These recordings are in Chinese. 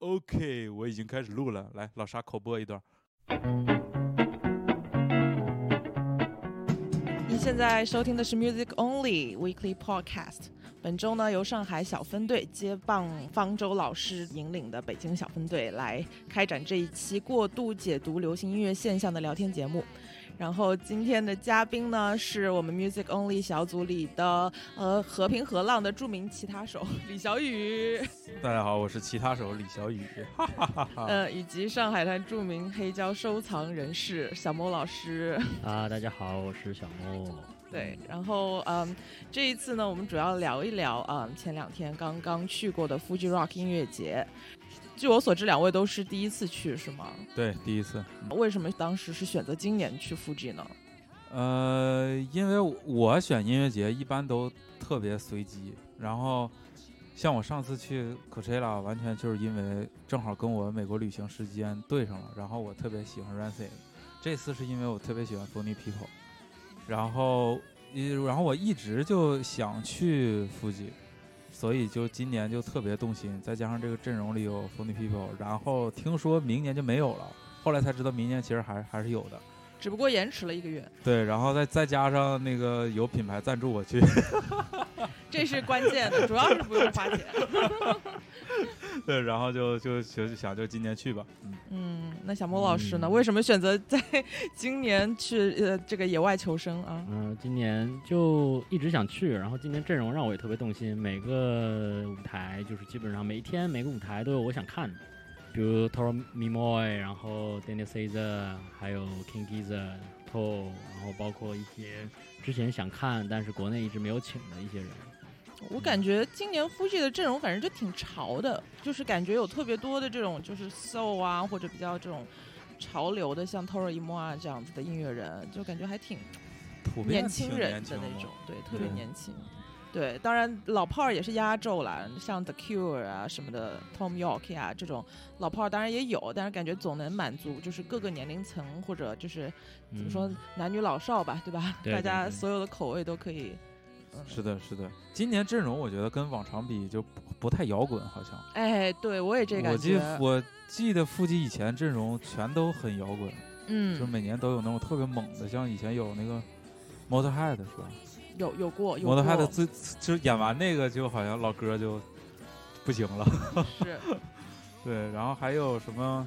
OK，我已经开始录了。来，老沙口播一段。你现在收听的是 Music Only Weekly Podcast。本周呢，由上海小分队接棒方舟老师引领的北京小分队来开展这一期过度解读流行音乐现象的聊天节目。然后今天的嘉宾呢，是我们 Music Only 小组里的呃和平和浪的著名吉他手李小雨，大家好，我是吉他手李小雨，哈哈哈哈。呃，以及上海滩著名黑胶收藏人士小莫老师。啊，大家好，我是小莫。对，然后嗯，这一次呢，我们主要聊一聊啊，前两天刚刚去过的 Fuji Rock 音乐节。据我所知，两位都是第一次去，是吗？对，第一次。为什么当时是选择今年去 Fuji 呢？呃，因为我选音乐节一般都特别随机，然后像我上次去 Coachella，完全就是因为正好跟我美国旅行时间对上了，然后我特别喜欢 Rancid。这次是因为我特别喜欢 Funny People，然后，然后我一直就想去 Fuji。所以就今年就特别动心，再加上这个阵容里有 Funny People，然后听说明年就没有了，后来才知道明年其实还还是有的，只不过延迟了一个月。对，然后再再加上那个有品牌赞助我去，这是关键的，主要是不用花钱。对，然后就就就想就今年去吧。嗯嗯，那小莫老师呢？为什么选择在 今年去呃这个野外求生啊？嗯，今年就一直想去，然后今年阵容让我也特别动心，每个舞台就是基本上每一天每个舞台都有我想看的，比如 Toro Mimoy，然后 Daniel Caesar，还有 King Gizzard、Toe，然后包括一些之前想看但是国内一直没有请的一些人。我感觉今年 Fuji 的阵容反正就挺潮的，就是感觉有特别多的这种就是 soul 啊，或者比较这种潮流的，像 Toro Imo 啊这样子的音乐人，就感觉还挺年轻人的那种，对，特别年轻。对，当然老炮儿也是压轴了，像 The Cure 啊什么的，Tom York 啊这种老炮儿当然也有，但是感觉总能满足就是各个年龄层或者就是怎么说男女老少吧，对吧？大家所有的口味都可以。是的，是的，今年阵容我觉得跟往常比就不不太摇滚，好像。哎，对我也这感觉。我记我记得腹肌以前阵容全都很摇滚，嗯，就每年都有那种特别猛的，像以前有那个 Motorhead 是吧？有有过，Motorhead 最就演完那个就好像老歌就不行了。是。对，然后还有什么？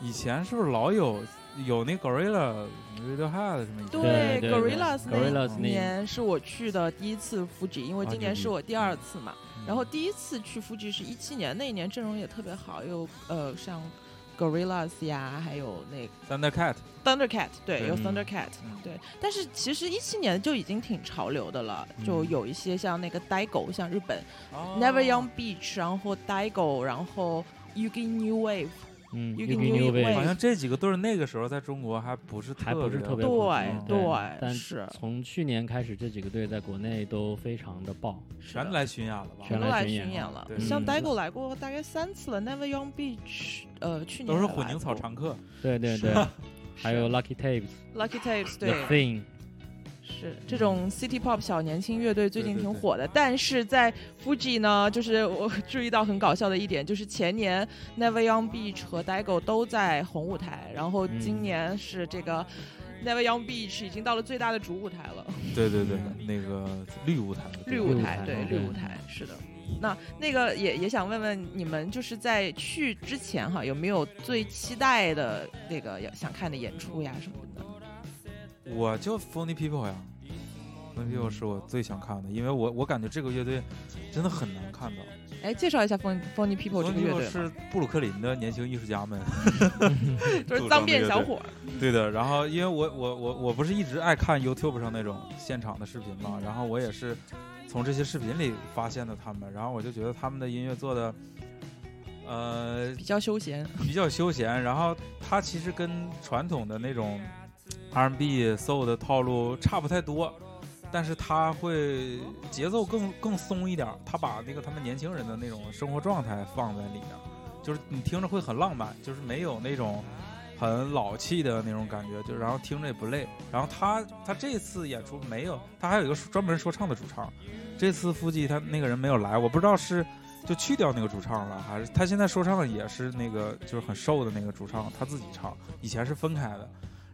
以前是不是老有？有那 Gorilla Radiohead 什么？对，Gorillas 那年是我去的第一次 Fuji，因为今年是我第二次嘛。然后第一次去 Fuji 是一七年，那一年阵容也特别好，有呃像 Gorillas 呀，还有那 Thundercat，Thundercat 对，有 Thundercat 对。但是其实一七年就已经挺潮流的了，就有一些像那个 Daigo，像日本 Never Young Beach，然后 Daigo，然后 Yugi New Wave。嗯，好像这几个都是那个时候在中国还不是还不是特别对对，但是。从去年开始，这几个队在国内都非常的爆，全来巡演了吧？全来巡演了。像 Daigo 来过大概三次了，Never Young Beach，呃，去年都是混凝草常客。对对对，还有 Lucky Tapes，Lucky Tapes，对。是这种 City Pop 小年轻乐队最近挺火的，但是在 Fuji 呢，就是我注意到很搞笑的一点，就是前年 Never Young Beach 和 Daigo 都在红舞台，然后今年是这个 Never Young Beach 已经到了最大的主舞台了。对对对，那个绿舞台。绿舞台，对绿舞台，是的。那那个也也想问问你们，就是在去之前哈，有没有最期待的那个要想看的演出呀什么的？我就 Funny People 呀，Funny People 是我最想看的，因为我我感觉这个乐队真的很难看到。哎，介绍一下 Funny Funny People 这个乐队是布鲁克林的年轻艺术家们，就是脏辫小伙。对的，然后因为我我我我不是一直爱看 YouTube 上那种现场的视频嘛，然后我也是从这些视频里发现的他们，然后我就觉得他们的音乐做的呃比较休闲，比较休闲，然后它其实跟传统的那种。R&B、Soul 的套路差不太多，但是他会节奏更更松一点。他把那个他们年轻人的那种生活状态放在里面，就是你听着会很浪漫，就是没有那种很老气的那种感觉，就然后听着也不累。然后他他这次演出没有，他还有一个专门说唱的主唱。这次腹肌他那个人没有来，我不知道是就去掉那个主唱了，还是他现在说唱也是那个就是很瘦的那个主唱他自己唱，以前是分开的。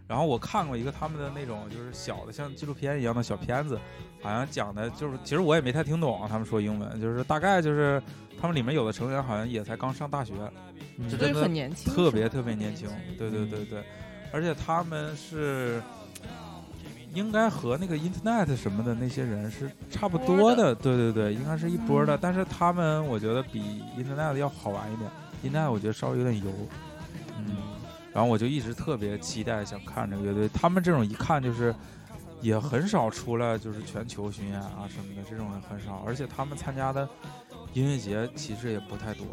然后我看过一个他们的那种就是小的像纪录片一样的小片子，好像讲的就是其实我也没太听懂啊他们说英文，就是大概就是他们里面有的成员好像也才刚上大学，真的很年轻，特别特别年轻，对对对对，而且他们是应该和那个 Internet 什么的那些人是差不多的，对对对，应该是一波的。嗯但是他们我觉得比 Internet 要好玩一点，Internet 我觉得稍微有点油，嗯，然后我就一直特别期待想看这个乐队，他们这种一看就是。也很少出来，就是全球巡演啊什么的，这种也很少，而且他们参加的音乐节其实也不太多。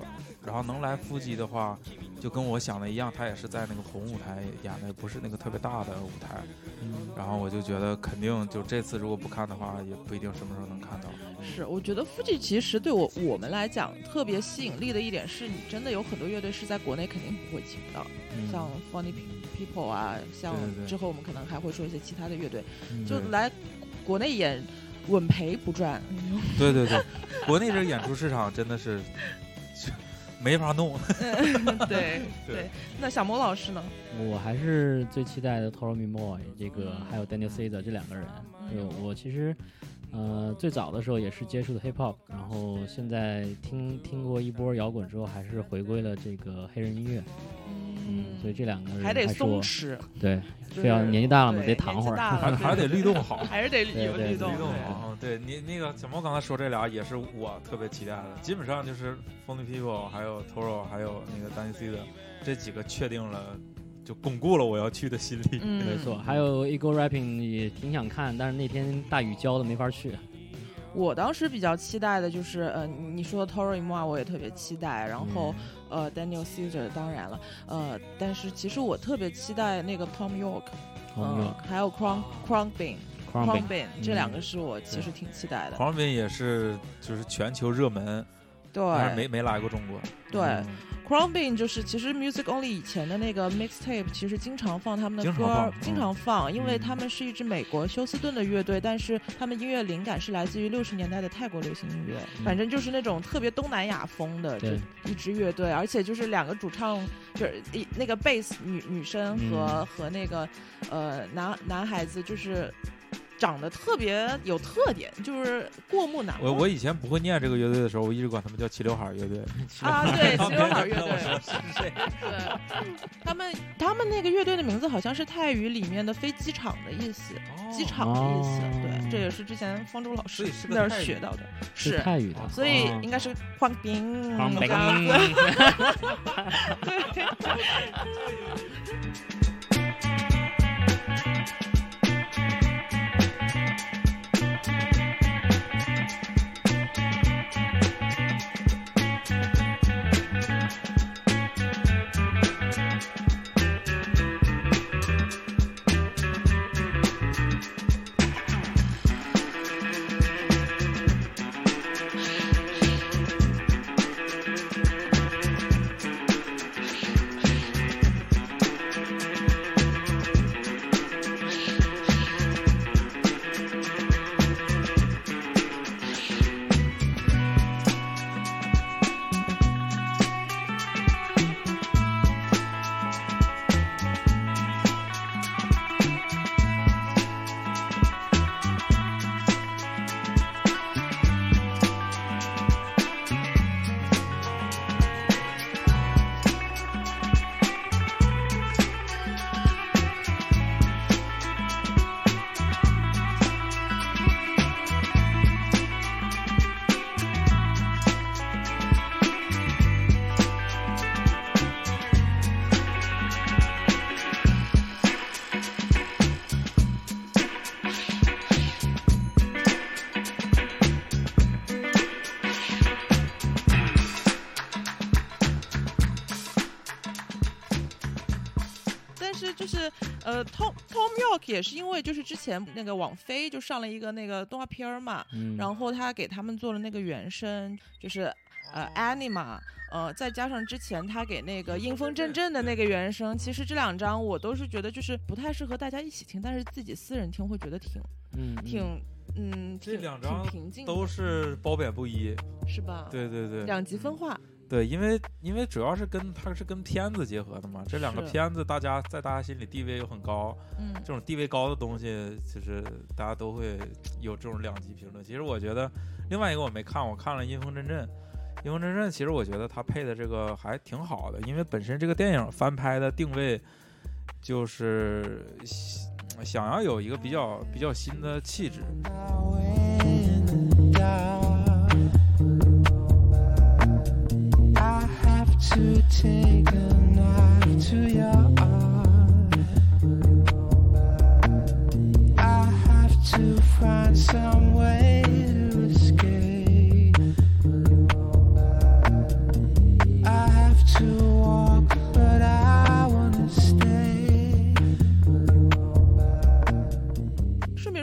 然后能来腹肌的话，就跟我想的一样，他也是在那个红舞台演的，不是那个特别大的舞台。嗯然后我就觉得肯定就这次如果不看的话，也不一定什么时候能看到。是，我觉得 Fuji 其实对我我们来讲特别吸引力的一点是，你真的有很多乐队是在国内肯定不会请的，嗯像 Funny People 啊，像之后我们可能还会说一些其他的乐队，嗯就对来国内演稳赔不赚。对对对，国内这个演出市场真的是没法弄。对 对，那小莫老师呢？我还是最期待的 Toro Mimoy 这个，还有 Daniel Caesar 这两个人。我其实，呃，最早的时候也是接触的 hip hop，然后现在听听过一波摇滚之后，还是回归了这个黑人音乐。嗯，所以这两个人还得松弛，对，就是非要年纪大了嘛，得躺会儿。还 还得律动好，还是得有律动。律动好。嗯，对你那个小猫刚才说这俩也是我特别期待的，基本上就是 Funny People 还有 Toro 还有那个 Danny C 的这几个确定了，就巩固了我要去的心理。嗯，没错，还有 Ego Rapping 也挺想看，但是那天大雨浇的没法去。我当时比较期待的就是，呃，你说的 Toro i m o 我也特别期待，然后、呃 Daniel Caesar 当然了，呃，但是其实我特别期待那个 Tom York，朋嗯，还有 Bean Bean 嗯这两个是我其实挺期待的。Cronbin 也是就是全球热门，但是对没没来过中国。对嗯，Crown Bean 就是其实 Music Only 以前的那个 mixtape 其实经常放他们的歌放，经嗯常放，因为嗯。他们是一支美国休斯顿的乐队，但是他们音乐灵感是来自于六十年代的泰国流行音乐，嗯。反正就是那种特别东南亚风的这一支乐队，而且就是两个主唱，就是一那个贝斯女女生和、和那个呃男男孩子就是。长得特别有特点，就是过目难忘。我我以前不会念这个乐队的时候，我一直管他们叫齐刘海乐队。啊，对，齐刘海乐队，对，他们他们那个乐队的名字好像是泰语里面的飞机场的意思，机场的意思。哦对，这也是之前方舟老师那儿学到的，是是，泰语的，所以哦应该是黄冰黄也是因为就是之前那个网飞就上了一个那个动画片儿嘛，嗯，然后他给他们做了那个原声，就是呃 Anima，呃，再加上之前他给那个阴风阵阵的那个原声，其实这两张我都是觉得就是不太适合大家一起听，但是自己私人听会觉得挺挺嗯，挺这两张挺平静的，都是褒贬不一。是吧？，对对对，两极分化。对，因为因为主要是跟它是跟片子结合的嘛，这两个片子大家在大家心里地位又很高，嗯这种地位高的东西，其实大家都会有这种两极评论。其实我觉得另外一个我没看，我看了《阴风阵阵》，《阴风阵阵》其实我觉得他配的这个还挺好的，因为本身这个电影翻拍的定位就是想想要有一个比较比较新的气质。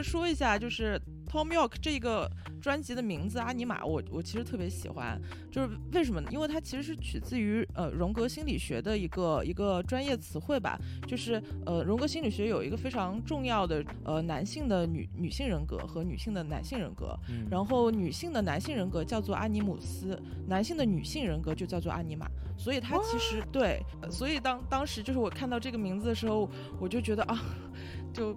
说一下，就是 Tom York 这个专辑的名字《阿尼玛》，我我其实特别喜欢，就是为什么呢？因为它其实是取自于呃荣格心理学的一个一个专业词汇吧，就是呃荣格心理学有一个非常重要的呃男性的女女性人格和女性的男性人格，嗯然后女性的男性人格叫做阿尼姆斯，男性的女性人格就叫做阿尼玛，所以它其实对，呃所以当当时就是我看到这个名字的时候，我就觉得啊，就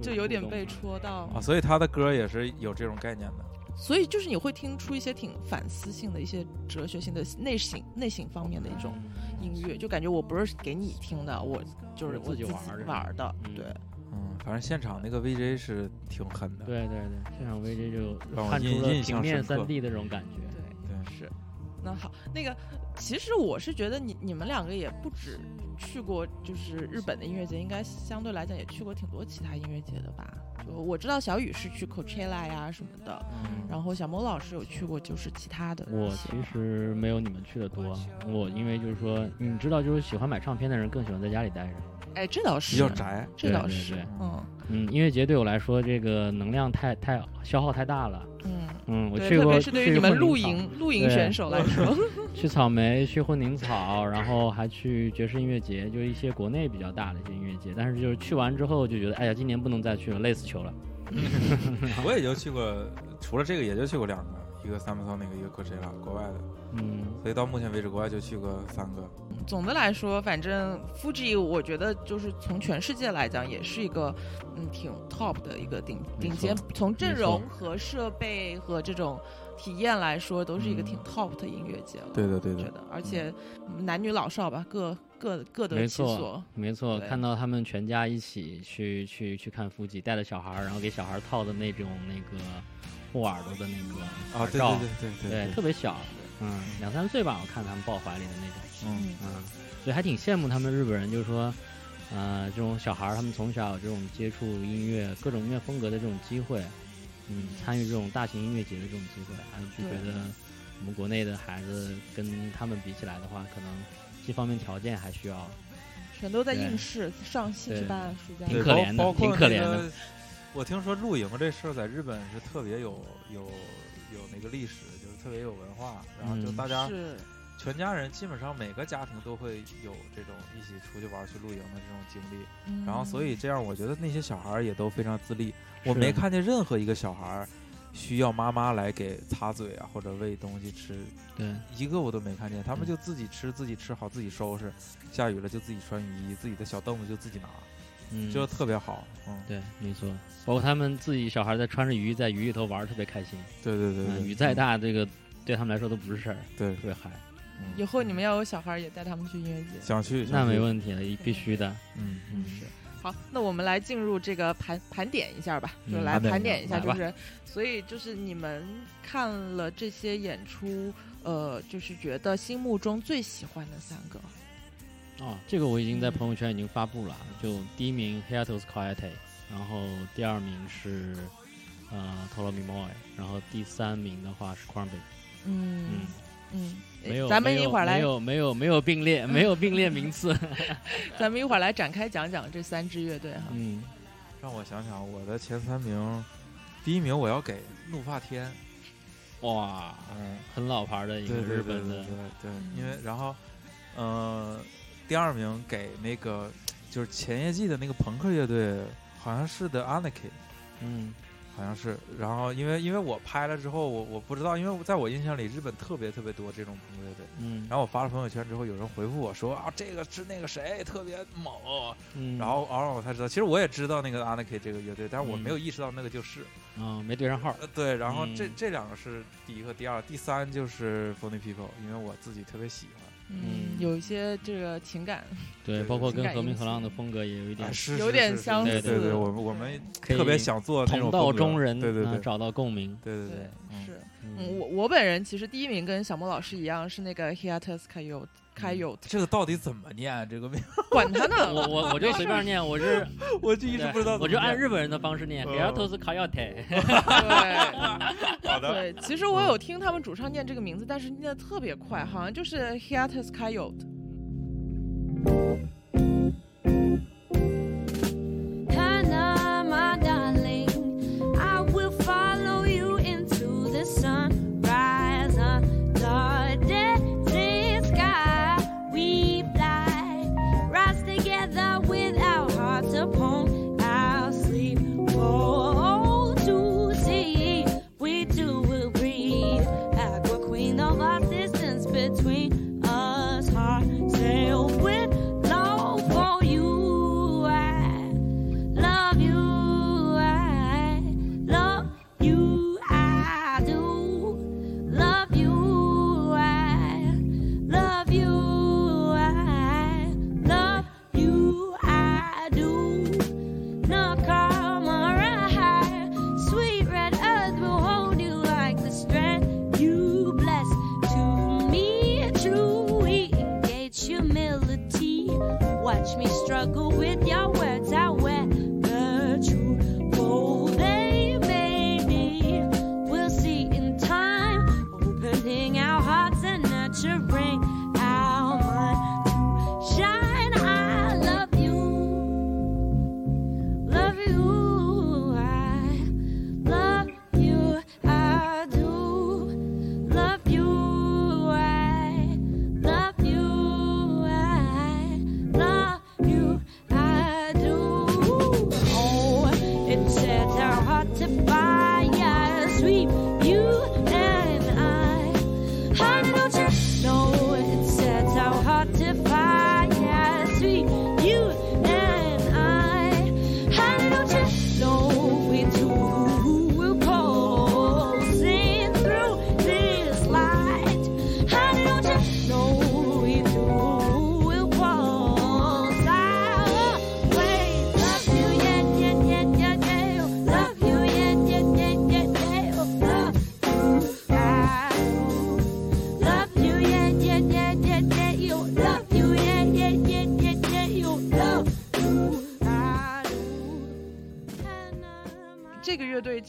就有点被戳到啊，所以他的歌也是有这种概念的。所以就是你会听出一些挺反思性的一些哲学性的内省内省方面的一种音乐，就感觉我不是给你听的，我就是是自己玩儿的玩的，嗯对，嗯，反正现场那个 VJ 是挺狠的。对对对，现场 VJ 就让我看出了印印象平面三 D 的这种感觉。对对是。那好，那个其实我是觉得你你们两个也不止去过就是日本的音乐节，应该相对来讲也去过挺多其他音乐节的吧？就我知道小雨是去 Coachella 呀什么的，嗯，然后小莫老师有去过就是其他的。我其实没有你们去的多，我因为就是说，你知道，就是喜欢买唱片的人更喜欢在家里待着。哎，这倒是比较宅。这倒是对对对，嗯嗯，音乐节对我来说，这个能量太太消耗太大了。嗯。嗯，我，去过，特别是对于去你们露营露营选手来说 去草莓，去混凝草，然后还去爵士音乐节，就是一些国内比较大的一些音乐节。但是就是去完之后就觉得，哎呀，今年不能再去了，累死球了。我也就去过，除了这个也就去过两个，一个 Samsung 那个，一个 Coachella 国外的，嗯，所以到目前为止国外就去过三个。总的来说，反正 Fuji 我觉得就是从全世界来讲，也是一个嗯挺 top 的一个顶顶尖，从阵容和设备和这种体验来说，都是一个挺 top 的音乐节了。对的，对的。觉得，而且嗯男女老少吧，各各各得没错其所。没错，对看到他们全家一起去去去看腹肌，带着小孩儿，然后给小孩儿套的那种那个护耳朵的那个啊，对耳罩，对对对对，特别小，嗯，两三岁吧，我看他们抱怀里的那种，嗯，嗯，所以还挺羡慕他们日本人，就是说，呃，这种小孩儿他们从小有这种接触音乐各种音乐风格的这种机会，嗯，参与这种大型音乐节的这种机会，还就觉得我们国内的孩子跟他们比起来的话，可能这方面条件还需要。全都在应试上戏剧对班、暑假对挺可怜的包包括挺可怜的。我听说露营这事儿在日本是特别有有有那个历史，就是特别有文化，然后就嗯。大家是。全家人基本上每个家庭都会有这种一起出去玩去露营的这种经历，嗯然后所以这样我觉得那些小孩也都非常自立，我没看见任何一个小孩儿需要妈妈来给擦嘴啊或者喂东西吃，对，一个我都没看见，他们嗯就自己吃自己吃好自己收拾，下雨了就自己穿雨衣，自己的小凳子就自己拿，嗯，就特别好，嗯，对，没错，包括他们自己小孩在穿着雨衣在雨里头玩，特别开心。对对对嗯，雨再大，这个对他们来说都不是事儿，对。特别嗨。嗯。以后你们要有小孩，也带他们去音乐节。想去那没，问题了，必须的。嗯嗯，好，那我们来进入这个盘盘点一下吧，就嗯来盘点一下，就是所以就是你们看了这些演出，呃，就是觉得心目中最喜欢的三个。哦，这个我已经在朋友圈已经发布了，就第一名 Hiatus Quiete，然后第二名是呃 t o l o m i Moy，然后第三名的话是 q u a n b i 嗯嗯，嗯，没有，咱们没有一会儿来没，有没有没有并列，没有并列名次。咱们一会儿来展开讲讲这三支乐队哈。嗯，让我想想，我的前三名，第一名我要给怒发天，哇，嗯，很老牌的一个日本的对对对，对，因为然后，呃，第二名给那个就是前夜季的那个朋克乐队，好像是的 Anarchy，嗯，好像是。然后因为因为我拍了之后，我我不知道，因为在我印象里，日本特别特别多这种朋克乐队。嗯，然后我发了朋友圈之后，有人回复我说啊，这个是那个谁特别猛。嗯，然后然后我才知道，其实我也知道那个 Anarchy 这个乐队，但是我嗯没有意识到那个就是。啊没对上号，呃，对，然后这嗯这两个是第一和第二，第三就是 Funny People，因为我自己特别喜欢。嗯嗯，有一些这个情感，对，包括跟和平和浪的风格也有一点有点相似。对对，似我们我们可以特别想做那种同道中人，对对对。啊找到共鸣。对对对，嗯。是。我我本人其实第一名跟小莫老师一样，是那个 Hiatus Coyote Coyote，这个到底怎么念？这个名管他呢，我我我就随便念，我是 我就一直不知道怎么我就按日本人的方式念嗯 h e r t o s Coyote。对 好的。对，其实我有听他们主唱念这个名字，但是念的特别快，好像就是 Hiatus Coyote。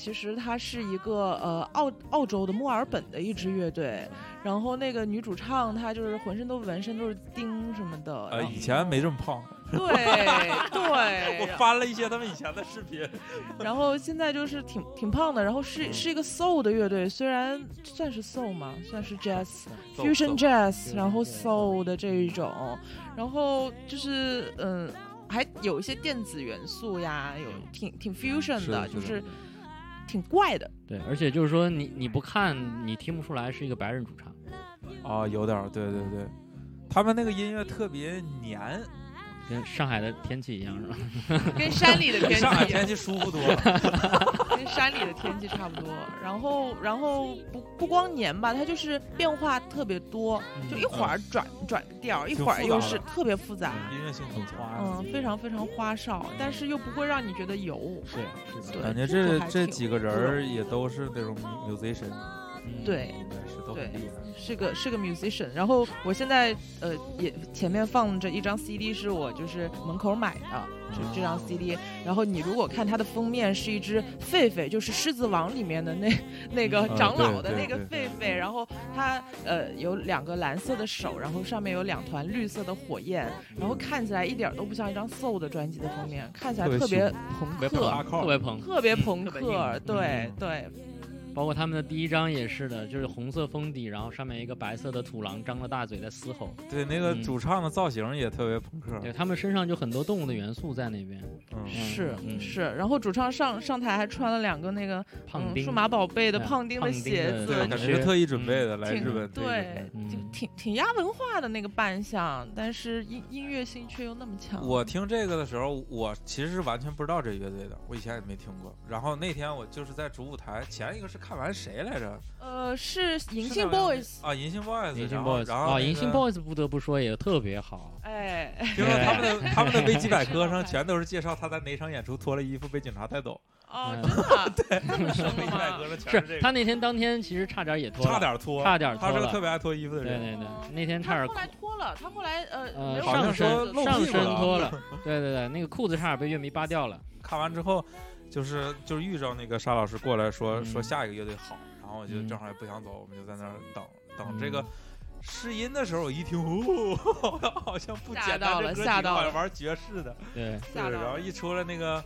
其实它是一个呃澳澳洲的墨尔本的一支乐队，然后那个女主唱她就是浑身都纹身，都是钉什么的。呃，以前没这么胖。对对，我翻了一些他们以前的视频。然后现在就是挺挺胖的，然后是是一个 soul 的乐队，虽然算是 soul 嘛，算是 jazz fusion jazz，然后 soul 的这一种，然后就是嗯，还有一些电子元素呀，有挺挺 fusion 的，是是的就是挺怪的。对，而且就是说你你不看你听不出来是一个白人主唱。啊，有点儿，对对对，他们那个音乐特别黏，跟上海的天气一样是吧？跟山里的天气，上海天气舒服多了。跟山里的天气差不多。然后，然后不不光年吧，它就是变化特别多，就一会儿转转调，一会儿又是特别复杂，音乐性很花。嗯，非常非常花哨，但是又不会让你觉得油。对，是的，感觉这这几个人儿也都是那种 musician，嗯对应该是都对很厉害。是个是个 musician，然后我现在呃也前面放着一张 CD，是我就是门口买的，这这张 CD。然后你如果看它的封面是一只狒狒，就是《狮子王》里面的那那个嗯长老的那个狒狒，然后它呃有两个蓝色的手，然后上面有两团绿色的火焰，然后看起来一点都不像一张 soul 的专辑的封面，看起来特别朋克。特别朋，特别嗯。朋克，对嗯。对，包括他们的第一张也是的，就是红色封底，然后上面一个白色的土狼张着大嘴在嘶吼。对，那个嗯主唱的造型也特别朋克。对他们身上就很多动物的元素在那边。嗯，是嗯是，然后主唱上上台还穿了两个那个嗯胖丁，数码宝贝的胖丁的鞋子，感就是觉是特意准备的，来日本对，嗯就挺挺压文化的那个扮相，但是音音乐性却又那么强。我听这个的时候，我其实是完全不知道这乐队的，我以前也没听过。然后那天我就是在主舞台，前一个是看完谁来着？呃是银杏 boys，啊，银杏 boys，银杏 boys 然后啊，银杏 boys 不得不说也特别好。哎，听说他们的他们的 维基百科上全都是介绍他在哪场演出脱了衣服被警察带走，哦，嗯真的啊，对，那么深维基百吗科？上全是这个，他那天当天其实差点也脱了，差点脱，差点脱了他是个特。别爱脱衣服的人。对对对哦，那天差点后来脱了，他后来呃上身上身脱了，对对对，那个裤子差点被乐迷扒掉了。看完之后，就是就是遇着那个沙老师过来说、嗯说下一个乐队好，然后我就嗯正好也不想走，我们就在那儿等等这个嗯试音的时候，我一听，哦，好像不吓简单，到了这歌几个吓到好像玩爵士的，然后一出来那个。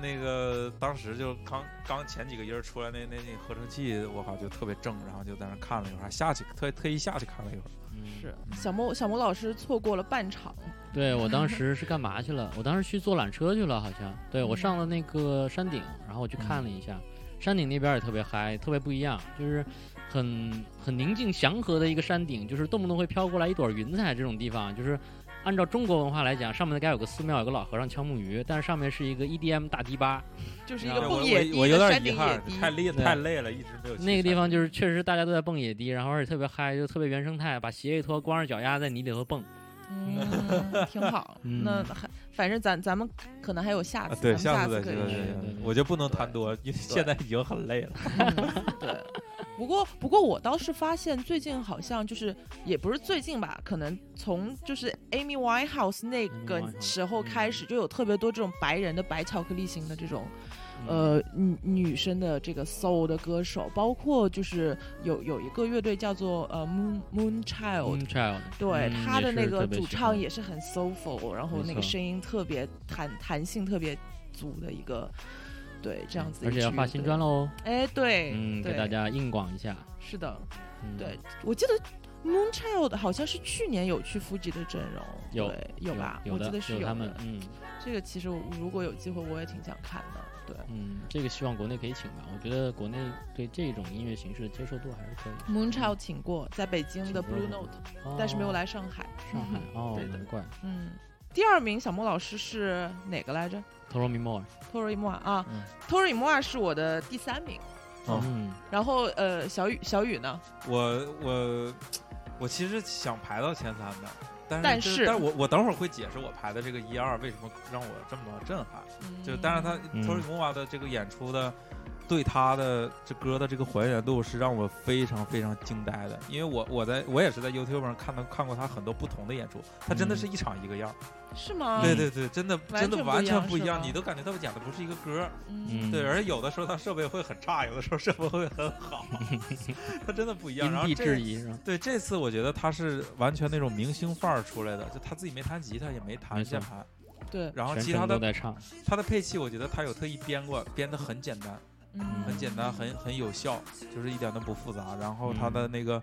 那个当时就刚刚前几个音儿出来那那那合成器，我靠就特别正，然后就在那看了一会儿，还下去特特意下去看了一会儿。嗯是小莫小莫老师错过了半场，对我当时 是干嘛去了？我当时去坐缆车去了，好像。对我嗯上了那个山顶，然后我去看了一下，山顶那边也特别嗨，特别不一样，就是很很宁静祥和的一个山顶，就是动不动会飘过来一朵云彩这种地方，就是。按照中国文化来讲，上面该有个寺庙，有个老和尚敲木鱼，但是上面是一个 EDM 大迪吧，就是一个蹦野迪有点遗憾，顶野迪，太累对太累了，一直没有去那个地方就是确实大家都在蹦野迪，然后而且特别嗨，就特别原生态，把鞋一脱，光着脚丫在泥里头蹦。嗯，挺好。嗯那还反正咱咱们可能还有下啊次，，对，咱们下次再次可以去我就不能谈多，因为现在已经很累了。嗯对，不过不过我倒是发现最近好像就是也不是最近吧，可能从就是 Amy Winehouse 那个时候开始，就有特别多这种白人的白巧克力型的这种嗯。呃女女生的这个 soul 的歌手，包括就是有有一个乐队叫做呃 Moon Moon Child。Moon Child，对、嗯他的那个主唱也是很 soulful，然后那个声音特别弹弹性特别足的一个，对这样子而且要发新专喽，哎，对，嗯，给大家硬广一下。是的，嗯对，我记得 Moonchild 好像是去年有去 Fuji 的阵容，有对有吧？有的我记得是有他们，。嗯这个其实如果有机会，我也挺想看的。对嗯，这个希望国内可以请吧。我觉得国内对这种音乐形式的接受度还是可以。，Moonchild 请过，在北京的 Blue Note，但是没有来上海。上海哦，难怪。嗯，第二名小莫老师是哪个来着 Toro Me More，？Tori Moa 啊嗯，Tori Moa 是我的第三名。哦嗯然后呃，小雨小雨呢？我我我其实想排到前三的，但是但就是但是我我等会儿会解释我排的这个一二为什么让我这么震撼。就但是他 Tori m o r e 的这个演出的。对他的这歌的这个还原度是让我非常非常惊呆的，因为我我在我也是在 YouTube 上看到看过他很多不同的演出，他真的嗯是一场一个样儿。是吗？对对对，真的真的完完全不一样，你都感觉他们讲的不是一个歌。嗯，对，而且有的时候他设备会很差，有的时候设备会很好，他真的不一样。然后因地这制宜是吧？对这次我觉得他是完全那种明星范儿出来的，就他自己没弹吉他，也没弹键盘，对，然后其他的都在唱。他的配器，我觉得他有特意编过，编的很简单，嗯很简单，很很有效，就是一点都不复杂。然后他嗯的那个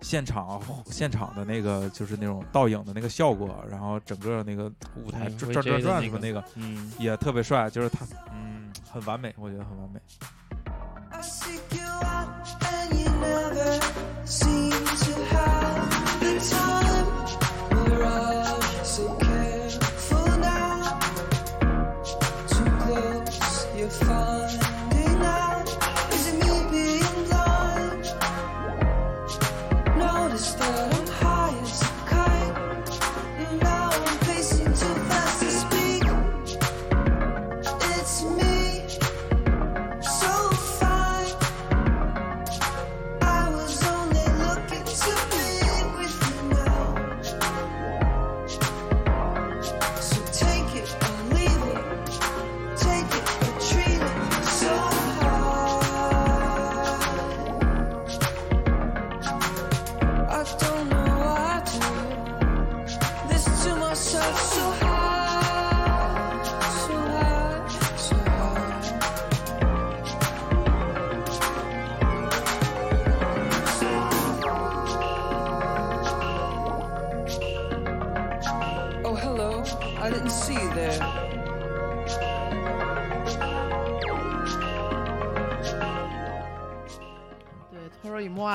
现场现场的那个就是那种倒影的那个效果，然后整个那个舞台嗯转转转的那个转什么那个嗯，也特别帅，就是他嗯很完美，我觉得很完美。I seek you out and you never seem to have the time.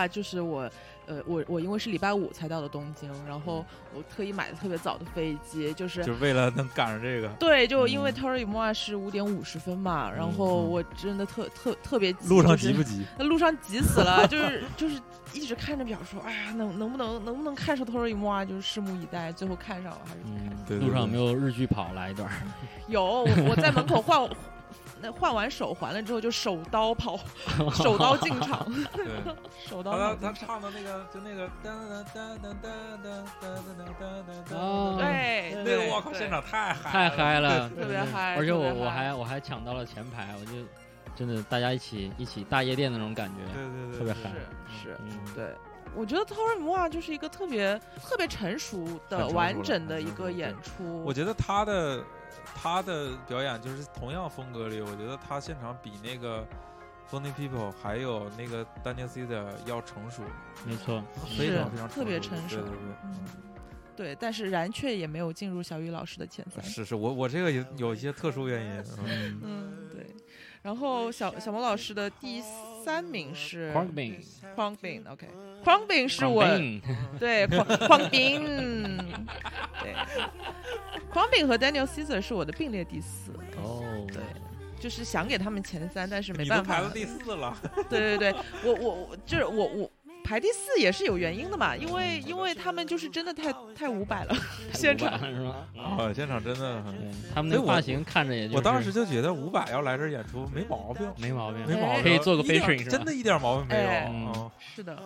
就是我，呃，我我因为是礼拜五才到的东京，然后我特意买的特别早的飞机，就是就是为了能赶上这个，对，就因为嗯 Toro i m o a 是五点五十分嘛，然后我真的特特特别急，路上急不急？那路上急死了，就是就是一直看着表说，哎呀，能能不能能不能看上 Toro i m o a 就是拭目以待，最后看上了还是嗯，对对路上有没有日剧跑来一段？有，我我在门口换。那换完手环了之后，就手刀跑，手刀进场，对。手刀他唱的那个就那个哒哒哒哒哒哒哒哒哒哒哦，对，那个我靠，现场太嗨太嗨了，特别嗨而且我我还我还抢到了前排，我就真的大家一起一起大夜店那种感觉，对对对，特别嗨。是是，嗯，对，我觉得 Tori m o 就是一个特别特别成熟的、完整的一个演出。我觉得他的他的表演就是同样风格里，我觉得他现场比那个 Funny People 还有那个 Daniel C 的要成熟，没错，非常非常特别成成熟。对对对。嗯，对，但是然却也没有进入小雨老师的前三。是是，我我这个有有一些特殊原因，嗯嗯。嗯，对。然后小小毛老师的第三名是 g Bing，Kwang Bin，OK，Kwang Bin 是我对 Bin，对 Bin 和 Daniel Caesar 是我的并列第四。哦，对，就是想给他们前三，但是没办法。排到第四了，对对对，我我我就是我我排第四也是有原因的嘛，因为因为他们就是真的太太伍佰了，现场。是吧？啊，现场真的很。对他们那发型看着也就是，我当时就觉得伍佰要来这儿演出没毛病，没毛病，没毛病，可以做个一点 featuring 真的一点毛病没有。哎嗯。是的，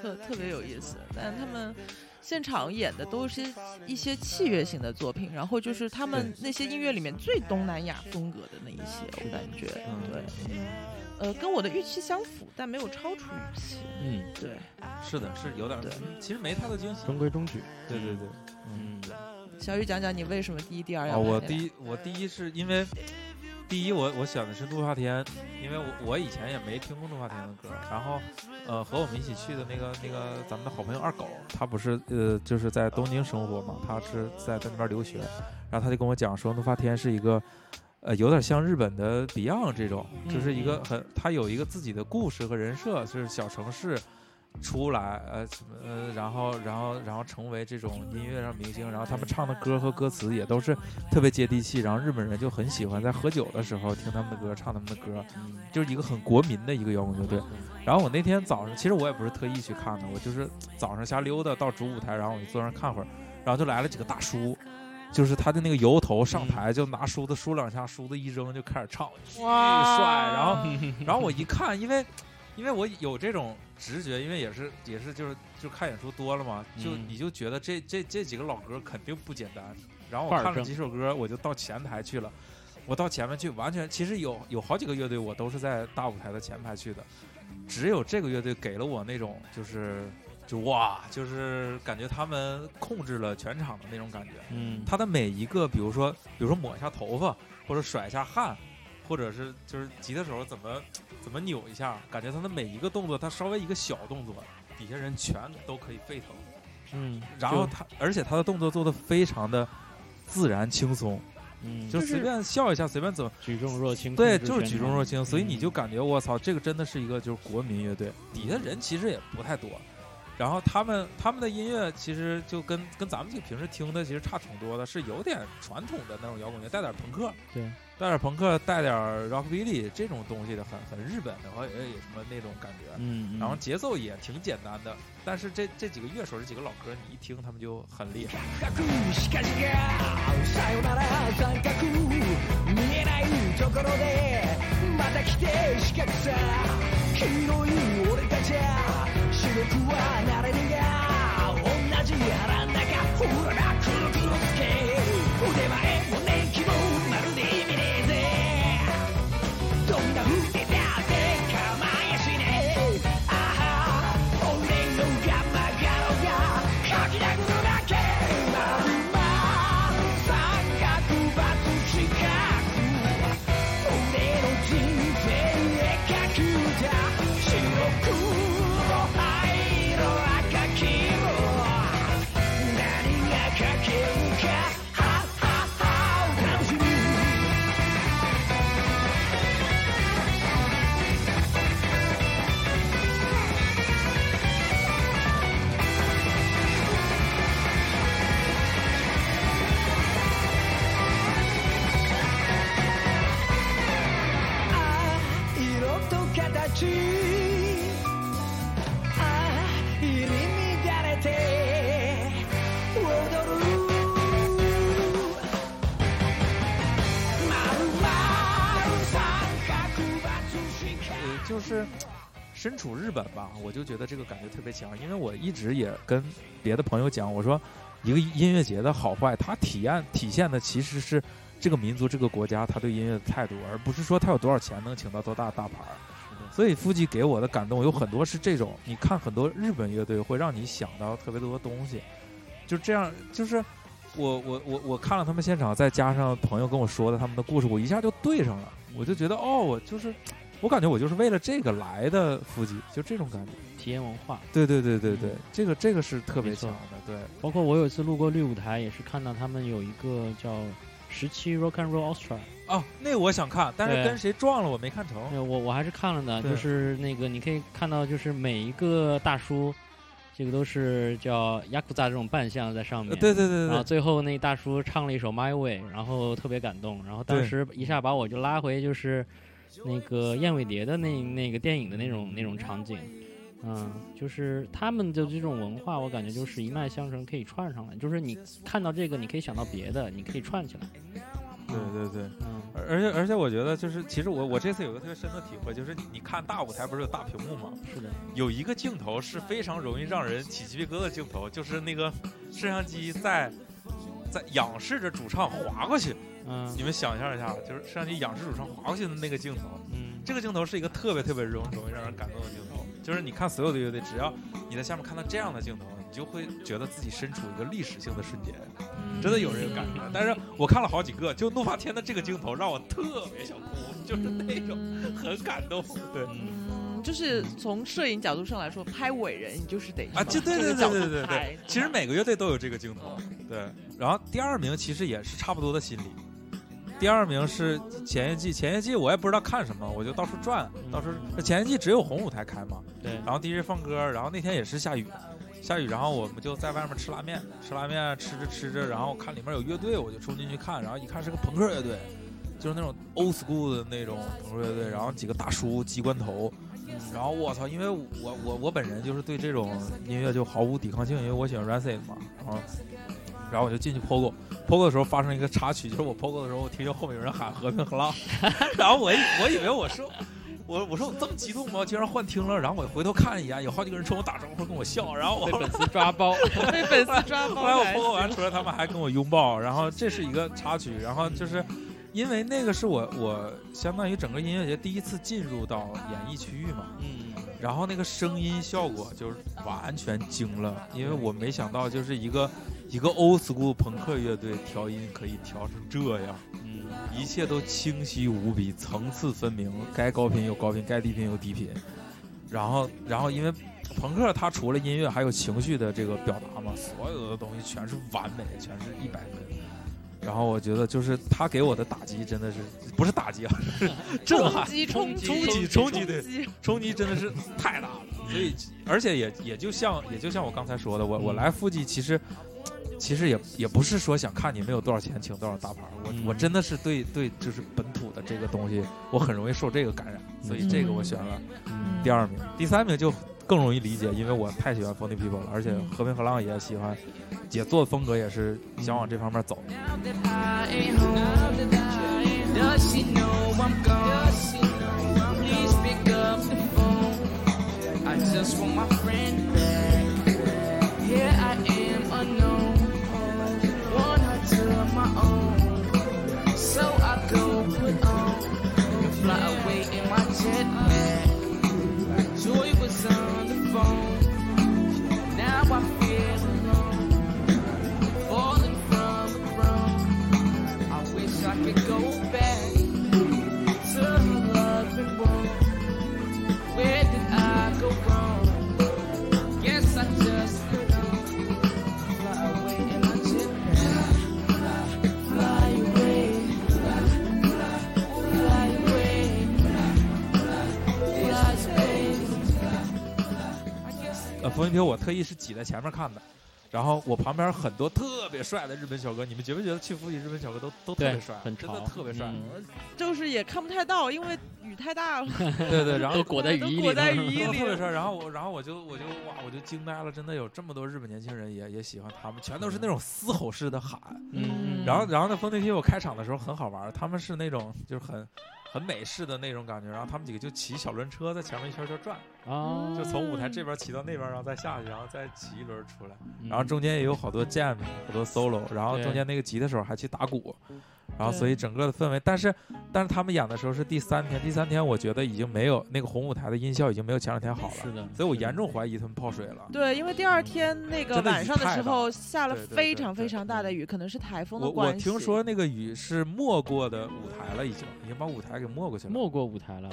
特特别有意思。但他们现场演的都是一些器乐型的作品，然后就是他们那些音乐里面最东南亚风格的那一些，我感觉嗯。对，呃，跟我的预期相符，但没有超出预期。嗯，对，是的，是有点儿，其实没太多惊喜。中规中矩，对对对，嗯，小雨讲讲你为什么第一、第二啊，要我第一我第一是因为第一我我选的是怒发天，因为我我以前也没听过怒发天的歌，然后呃和我们一起去的那个那个咱们的好朋友二狗，他不是呃就是在东京生活嘛，他是在在那边留学，然后他就跟我讲说怒发天是一个。呃，有点像日本的 Beyond 这种，就是一个很，他有一个自己的故事和人设，就是小城市出来，呃，什么呃，然后，然后，然后成为这种音乐上明星，然后他们唱的歌和歌词也都是特别接地气，然后日本人就很喜欢在喝酒的时候听他们的歌，唱他们的歌，就是一个很国民的一个摇滚乐队。然后我那天早上，其实我也不是特意去看的，我就是早上瞎溜达到主舞台，然后我就坐那儿看会儿，然后就来了几个大叔。就是他的那个油头上台就拿梳子梳两下，梳子一扔就开始唱，巨哇帅。然后 然后我一看，因为因为我有这种直觉，因为也是也是就是就看演出多了嘛，就嗯你就觉得这这这几个老歌肯定不简单。然后我看了几首歌，我就到前台去了。我到前面去，完全其实有有好几个乐队，我都是在大舞台的前排去的，只有这个乐队给了我那种就是就哇，就是感觉他们控制了全场的那种感觉。嗯，他的每一个，比如说，比如说抹一下头发，或者甩一下汗，或者是就是吉他手怎么怎么扭一下，感觉他的每一个动作，他稍微一个小动作，底下人全都可以沸腾。嗯，然后他，而且他的动作做的非常的自然轻松，嗯，就随便笑一下，随便怎么，举重若轻，对，就是举重若轻，所以你就嗯感觉我操，这个真的是一个就是国民乐队，底下人其实也不太多。然后他们他们的音乐其实就跟跟咱们这个平时听的其实差挺多的，是有点传统的那种摇滚乐，带点朋克，对，带点朋克，带点 rockabilly 这种东西的，很很日本的，或者也什么那种感觉。嗯，然后节奏也挺简单的，但是这这几个乐手这几个老歌，你一听他们就很厉害。また来て仕掛さ。黄色い俺たちゃ白くはなれねえが同じ腹ん中ほらなくるくるつけ。腕前是身处日本吧，我就觉得这个感觉特别强，因为我一直也跟别的朋友讲，我说一个音乐节的好坏，它体验体现的其实是这个民族、这个国家他对音乐的态度，而不是说他有多少钱能请到多大的大牌儿。所以夫妻给我的感动有很多是这种，你看很多日本乐队会让你想到特别多的东西，就这样，就是我我我我看了他们现场，再加上朋友跟我说的他们的故事，我一下就对上了，我就觉得哦，我就是我感觉我就是为了这个来的伏击，就这种感觉。体验文化。对对对对对，这个这个是特别强的，对。包括我有一次路过绿舞台，也是看到他们有一个叫十七 Rock and Roll Austria，哦，那个我想看，但是跟谁撞了我没看成。呃我我还是看了的，就是那个你可以看到，就是每一个大叔，这个都是叫雅库扎这种扮相在上面。呃对对对然后对对，最后那大叔唱了一首《My Way》，然后特别感动，然后当时一下把我就拉回就是那个燕尾蝶的那那个电影的那种那种场景，嗯，就是他们的这种文化，我感觉就是一脉相承，可以串上来，就是你看到这个，你可以想到别的，你可以串起来，对对对。嗯，而而且而且，我觉得就是，其实我我这次有个特别深的体会，就是你你看大舞台不是有大屏幕吗？是的，有一个镜头是非常容易让人起鸡皮疙瘩的镜头，就是那个摄像机在在仰视着主唱滑过去。嗯你们想象一下，就是摄像机仰视主上滑过去的那个镜头，嗯，这个镜头是一个特别特别容容易让人感动的镜头。就是你看所有的乐队，只要你在下面看到这样的镜头，你就会觉得自己身处一个历史性的瞬间。真的有这个感觉。但是我看了好几个，就怒发天的这个镜头让我特别想哭，就是那种嗯很感动。对嗯，就是从摄影角度上来说，拍伟人你就是得啊，就对对对对对对，其实每个乐队都有这个镜头。对，然后第二名其实也是差不多的心理。第二名是前一季，前一季我也不知道看什么，我就到处转，到处前一季只有红舞台开嘛，对，然后 DJ 放歌，然后那天也是下雨，下雨，然后我们就在外面吃拉面，吃拉面吃着吃着，然后看里面有乐队，我就冲进去看，然后一看是个朋克乐队，就是那种 old school 的那种朋克乐队，然后几个大叔机关头，然后我操，因为我我我本人就是对这种音乐就毫无抵抗性，因为我喜欢 Rancid 嘛，然后然后我就进去 POGO。POGO 的时候发生一个插曲，就是我 POGO 的时候，我听见后面有人喊和平和浪，然后我以我以为我说我我说我这么激动吗？竟然幻听了，然后我回头看一眼，有好几个人冲我打招呼，跟我笑，然后我被粉丝抓包，被粉丝抓包后来我还 POGO 完出来，他们还跟我拥抱，然后这是一个插曲，然后就是因为那个是我我相当于整个音乐节第一次进入到演艺区域嘛，嗯，然后那个声音效果就是完全惊了，因为我没想到就是一个一个 old school 朋克乐队调音可以调成这样，嗯，一切都清晰无比，层次分明，该高频有高频，该低频有低频。然后，然后因为朋克它除了音乐还有情绪的这个表达嘛，所有的东西全是完美，全是一百分。然后我觉得就是他给我的打击真的是不是打击啊，是 震撼。冲，击冲击冲击冲击对击冲击真的是太大了，所以而且也也就像也就像我刚才说的，我我来附近其实其实也也不是说想看你们有多少钱请多少大牌，我、嗯我真的是对对就是本土的这个东西，我很容易受这个感染，所以这个我选了嗯第二名，第三名就更容易理解，因为我太喜欢 Funny People 了，而且和平和浪也喜欢，也做的风格也是想往这方面走。Just want my friend back. Here I am unknown. To my own. So I go put on and fly away in my jet 云飘我特意是挤在前面看的，然后我旁边很多特别帅的日本小哥，你们觉不觉得去附近日本小哥都都特别帅，很真的特别帅。嗯就是也看不太到，因为雨太大了，对对，然后都裹在雨衣里裹在雨衣里特别帅。然后我，然后我就我就哇，我就惊呆了，真的有这么多日本年轻人也也喜欢他们，全都是那种嘶吼式的喊。嗯，然后，然后那风内皮我开场的时候很好玩，他们是那种就是很很美式的那种感觉，然后他们几个就骑小轮车在前面一圈圈转，啊，就从舞台这边骑到那边，然后再下去，然后再骑一轮出来，嗯然后中间也有好多 jam，好多 solo，然后中间那个吉他手还去打鼓，然后所以整个的氛围，但是但是他们演的时候是第三天，第三天我觉得已经没有那个红舞台的音效已经没有前两天好了，是的，所以我严重怀疑他们泡水了。对，因为第二天那个晚上的时候下了非常非常大的雨，可能是台风的我我关系。听说那个雨是没过的舞台了，已经已经把舞台给没过去了。没过舞台了。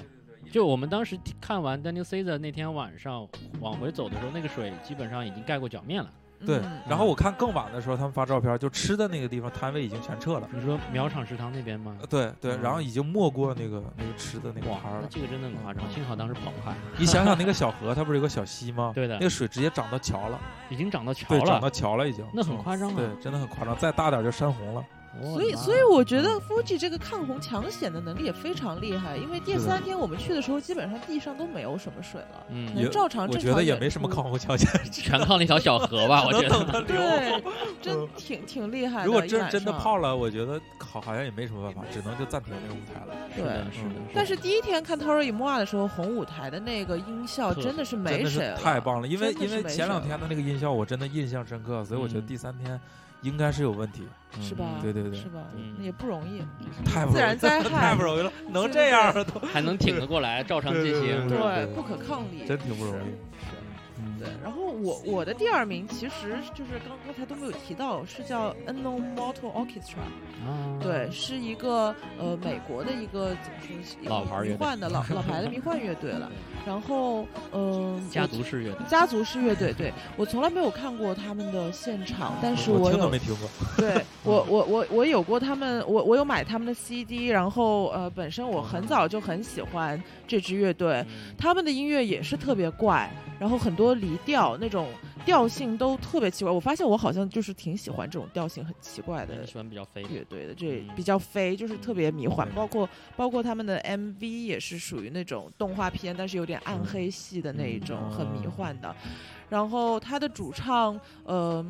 就我们当时看完 Daniel Caesar 那天晚上往回走的时候，那个水基本上已经盖过脚面了。对嗯，然后我看更晚的时候，他们发照片，就吃的那个地方摊位已经全撤了。你说苗场食堂那边吗呃？对对，然后已经没过那个那个吃的那个哇摊儿，了。这个真的很夸张，嗯幸好当时跑快，你想想那个小河，它不是有个小溪吗？对的那个水直接涨到桥了，已经涨到桥对，涨到，桥了已经。那很嗯夸张啊。对，真的很夸张，再大点就山洪了。所以，所以我觉得 Fuji 这个抗洪抢险的能力也非常厉害，因为第三天我们去的时候，基本上地上都没有什么水了，嗯，能照常我正常演觉得也没什么抗洪抢险，全靠那条小河吧，我觉得。对。真挺挺厉害的。如果真真的泡了，我觉得好好像也没什么办法，只能就暂停那个舞台了。是的，对是的。但是第一天看 Toro i m o a 的时候，红舞台的那个音效真的是没谁了，太棒了，因为因为前两天的那个音效我真的印象深刻，所以我觉得嗯第三天应该是有问题。嗯是吧？对对对是，吧？嗯也不容易。太不容易自然灾太害不容易了，能这样还能挺得过来，照常进行。对对，不可抗力，真挺不容易。是。嗯对，然后我我的第二名其实就是刚刚才都没有提到，是叫 Unknown Mortal Orchestra，啊，对，是一个呃美国的一个怎么说一个迷幻的老老牌的迷幻乐队了。然后嗯，家族式乐队。家族式乐队，对我从来没有看过他们的现场，但是我听有都没听过。对 我我我我有过他们，我我有买他们的 CD，然后呃，本身我很早就很喜欢这支乐队，嗯他们的音乐也是特别怪，然后很多离调那种调性都特别奇怪。我发现我好像就是挺喜欢这种调性很奇怪的你喜欢比较飞的乐队的，这嗯比较飞，就是特别迷幻，包括包括他们的 MV 也是属于那种动画片，但是有点暗黑系的那一种，嗯很迷幻的。然后他的主唱，呃。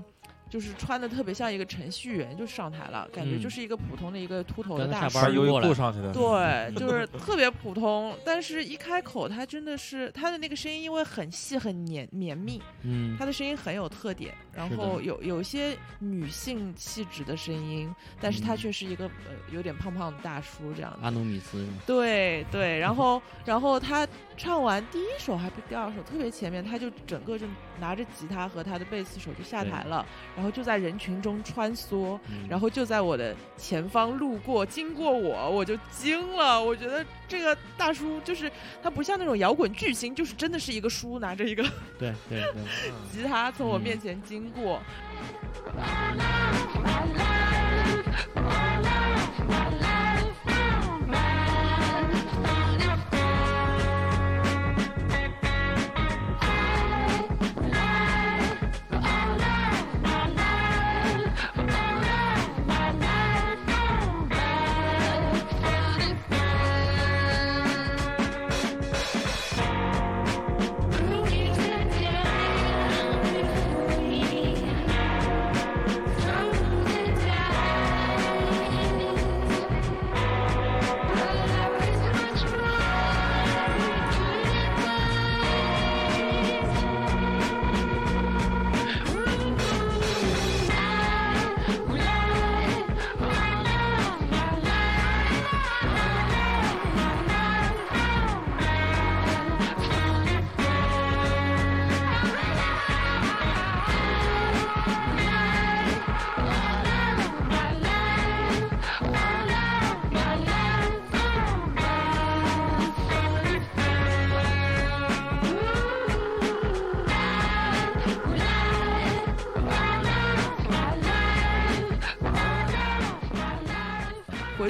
就是穿的特别像一个程序员，就上台了，感觉嗯就是一个普通的一个秃头的大叔。穿优衣过来库上去的。对，就 是特别普通，但是一开口，他真的是他的那个声音，因为很细很绵绵密，嗯他的声音很有特点，然后有有一些女性气质的声音，但是他嗯却是一个呃有点胖胖的大叔这样的。阿努米斯是吗对对，然后然后他唱完第一首还不是第二首，特别前面，他就整个就拿着吉他和他的贝斯手就下台了，然后就在人群中穿梭，嗯然后就在我的前方路过，经过我，我就惊了。我觉得这个大叔就是他不像那种摇滚巨星，就是真的是一个叔拿着一个对对对，吉他从我嗯面前经过。回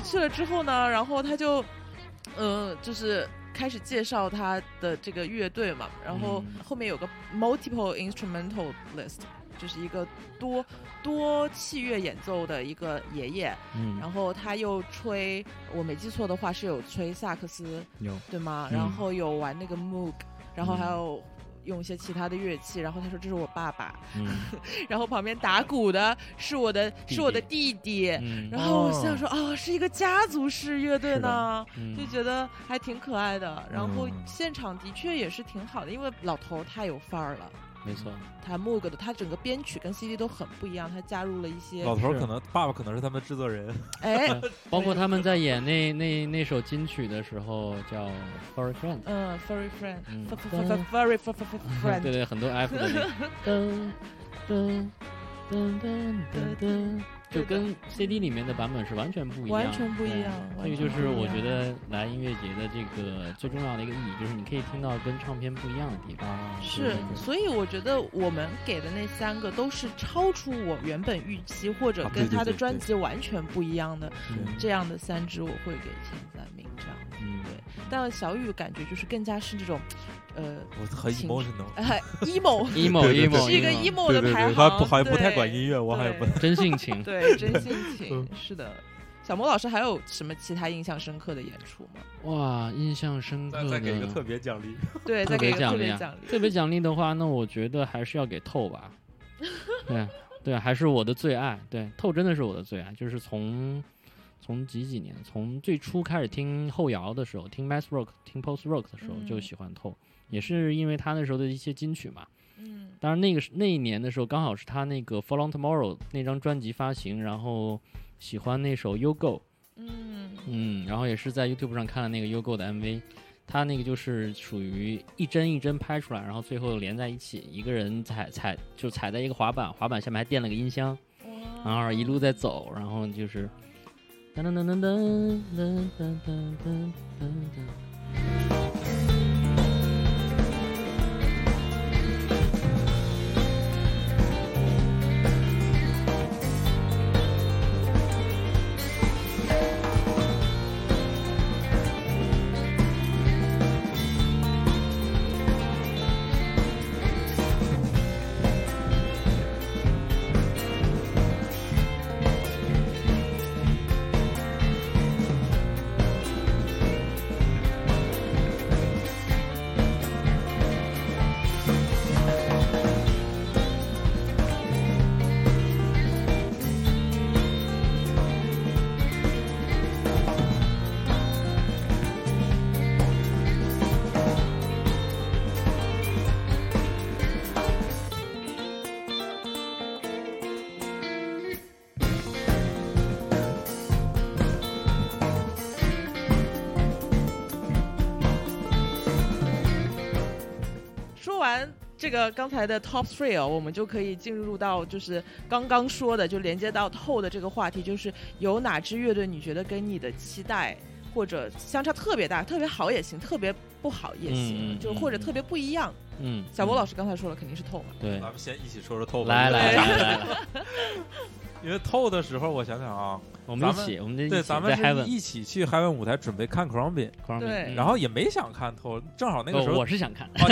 去了之后呢，然后他就，嗯、就是开始介绍他的这个乐队嘛，然后嗯后面有个 multiple instrumental list，就是一个多多器乐演奏的一个爷爷，嗯，然后他又吹，我没记错的话是有吹萨克斯，有对吗？嗯然后有玩那个 Moog，然后还有。用一些其他的乐器，然后他说这是我爸爸，嗯。然后旁边打鼓的是我的弟是我的弟弟，嗯然后我想说啊、是一个家族式乐队呢。嗯就觉得还挺可爱的，然后嗯。现场的确也是挺好的，因为老头太有范儿了，没错，他 Moog 的，他整个编曲跟 CD 都很不一样，他加入了一些老头儿可能爸爸可能是他们的制作人，哎，包括他们在演那那那首金曲的时候叫《Furry Friend》，嗯，furry friend，嗯。F f f furry friend，对对，很多 F 的那个。噔噔噔噔噔噔，就跟 CD 里面的版本是完全不一样，完全不一样。这个就是我觉得来音乐节的这个最重要的一个意义，就是你可以听到跟唱片不一样的地方。是，所以我觉得我们给的那三个都是超出我原本预期，或者跟他的专辑完全不一样的嗯这样的三支，我会给前三名这样。嗯，对但小雨感觉就是更加是这种，呃，我很 emotional。呃，emo，emo 对对对 emo 是一个 emo emo 的排行，他不好像不太管音乐，我好像不对真性情。对，真性情嗯是的。小莫老师还有什么其他印象深刻的演出吗？哇，印象深刻的。再再给一个特别奖励。对，再特别给一个特奖励啊别奖励。特别奖励的话，那我觉得还是要给透吧。对对，还是我的最爱。对，透真的是我的最爱，就是从从几几年，从最初开始听后摇的时候，听 math rock、听 post rock 的时候嗯就喜欢透，也是因为他那时候的一些金曲嘛。嗯当然，那个是那一年的时候，刚好是他那个《Fall on Tomorrow》那张专辑发行，然后喜欢那首《You Go》，嗯嗯，然后也是在 YouTube 上看了那个 You Go 的 MV，他那个就是属于一帧一帧拍出来，然后最后连在一起，一个人踩踩就踩在一个滑板，滑板下面还垫了个音箱，然后一路在走，然后就是噔噔噔噔噔噔噔噔噔噔这个刚才的 top three 哦，我们就可以进入到就是刚刚说的，就连接到透的这个话题，就是有哪支乐队你觉得跟你的期待或者相差特别大，特别好也行，特别不好也行，就或者特别不一样。嗯，小波老师，刚才说了，肯定是透嘛。对，咱们先一起说说透吧。来来对来来来，因为透的时候，我想想啊，我们一起，我们这对，咱们是一起去 Heaven 舞台准备看 Crumbin，对嗯然后也没想看透，正好那个时候我是想看，啊，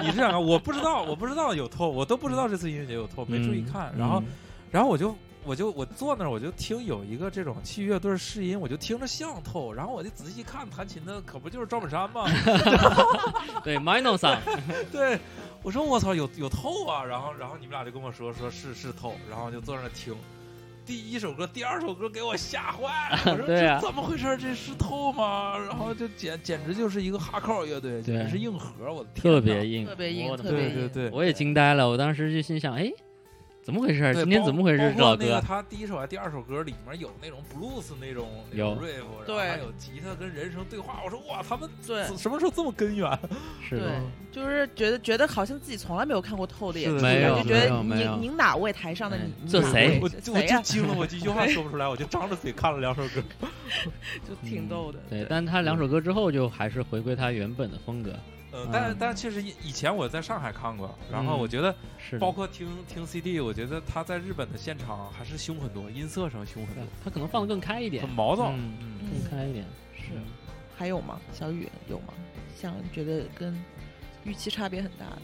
你你是想看？我不知道，我不知道有透，我都不知道这次音乐节有透，没注意看。然后，然后我就我就我坐那儿，我就听有一个这种器乐队试音，我就听着像透，然后我就仔细看，弹琴的可不就是赵本山吗？嗯 对 Mino 桑，对，我说我操，有有透啊！然后然后你们俩就跟我说说是是透，然后就坐那儿听。第一首歌、第二首歌给我吓坏了，我说这怎么回事？这是透吗？然后就简简直就是一个哈扣乐队，简直对是硬核，我的天特别硬，特别硬对特别硬。对对，我也惊呆了，我当时就心想，哎，怎么回事？今天怎么回事？包括老哥，那个他第一首还第二首歌里面有那种 blues 那种有种 riff，然后对还有吉他跟人声对话。我说哇，他们对什么时候这么根源？是的对，就是觉得觉得好像自己从来没有看过透的演没有就觉得您您哪位台上的哎你这谁我就我？就惊了，我一句话说不出来，我就张着嘴看了两首歌。就挺逗的。对，但他两首歌之后就还是回归他原本的风格，嗯，但但是确实以以前我在上海看过，然后嗯我觉得是包括听听 CD，我觉得他在日本的现场还是凶很多，音色上凶很多，他可能放的更开一点很，毛躁。嗯，嗯更开一点，是还有吗？小雨有吗？像觉得跟预期差别很大的，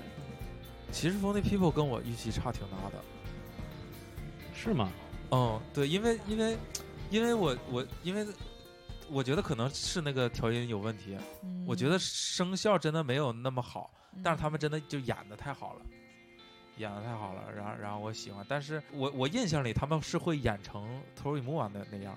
其实 Funny People 跟我预期差挺大的。是吗？嗯，对，因为因为因为我我因为我觉得可能是那个调音有问题，嗯我觉得声效真的没有那么好。但是他们真的就演的太好了，演的太好了，然后然后我喜欢，但是我我印象里他们是会演成 Tori m o 的那样，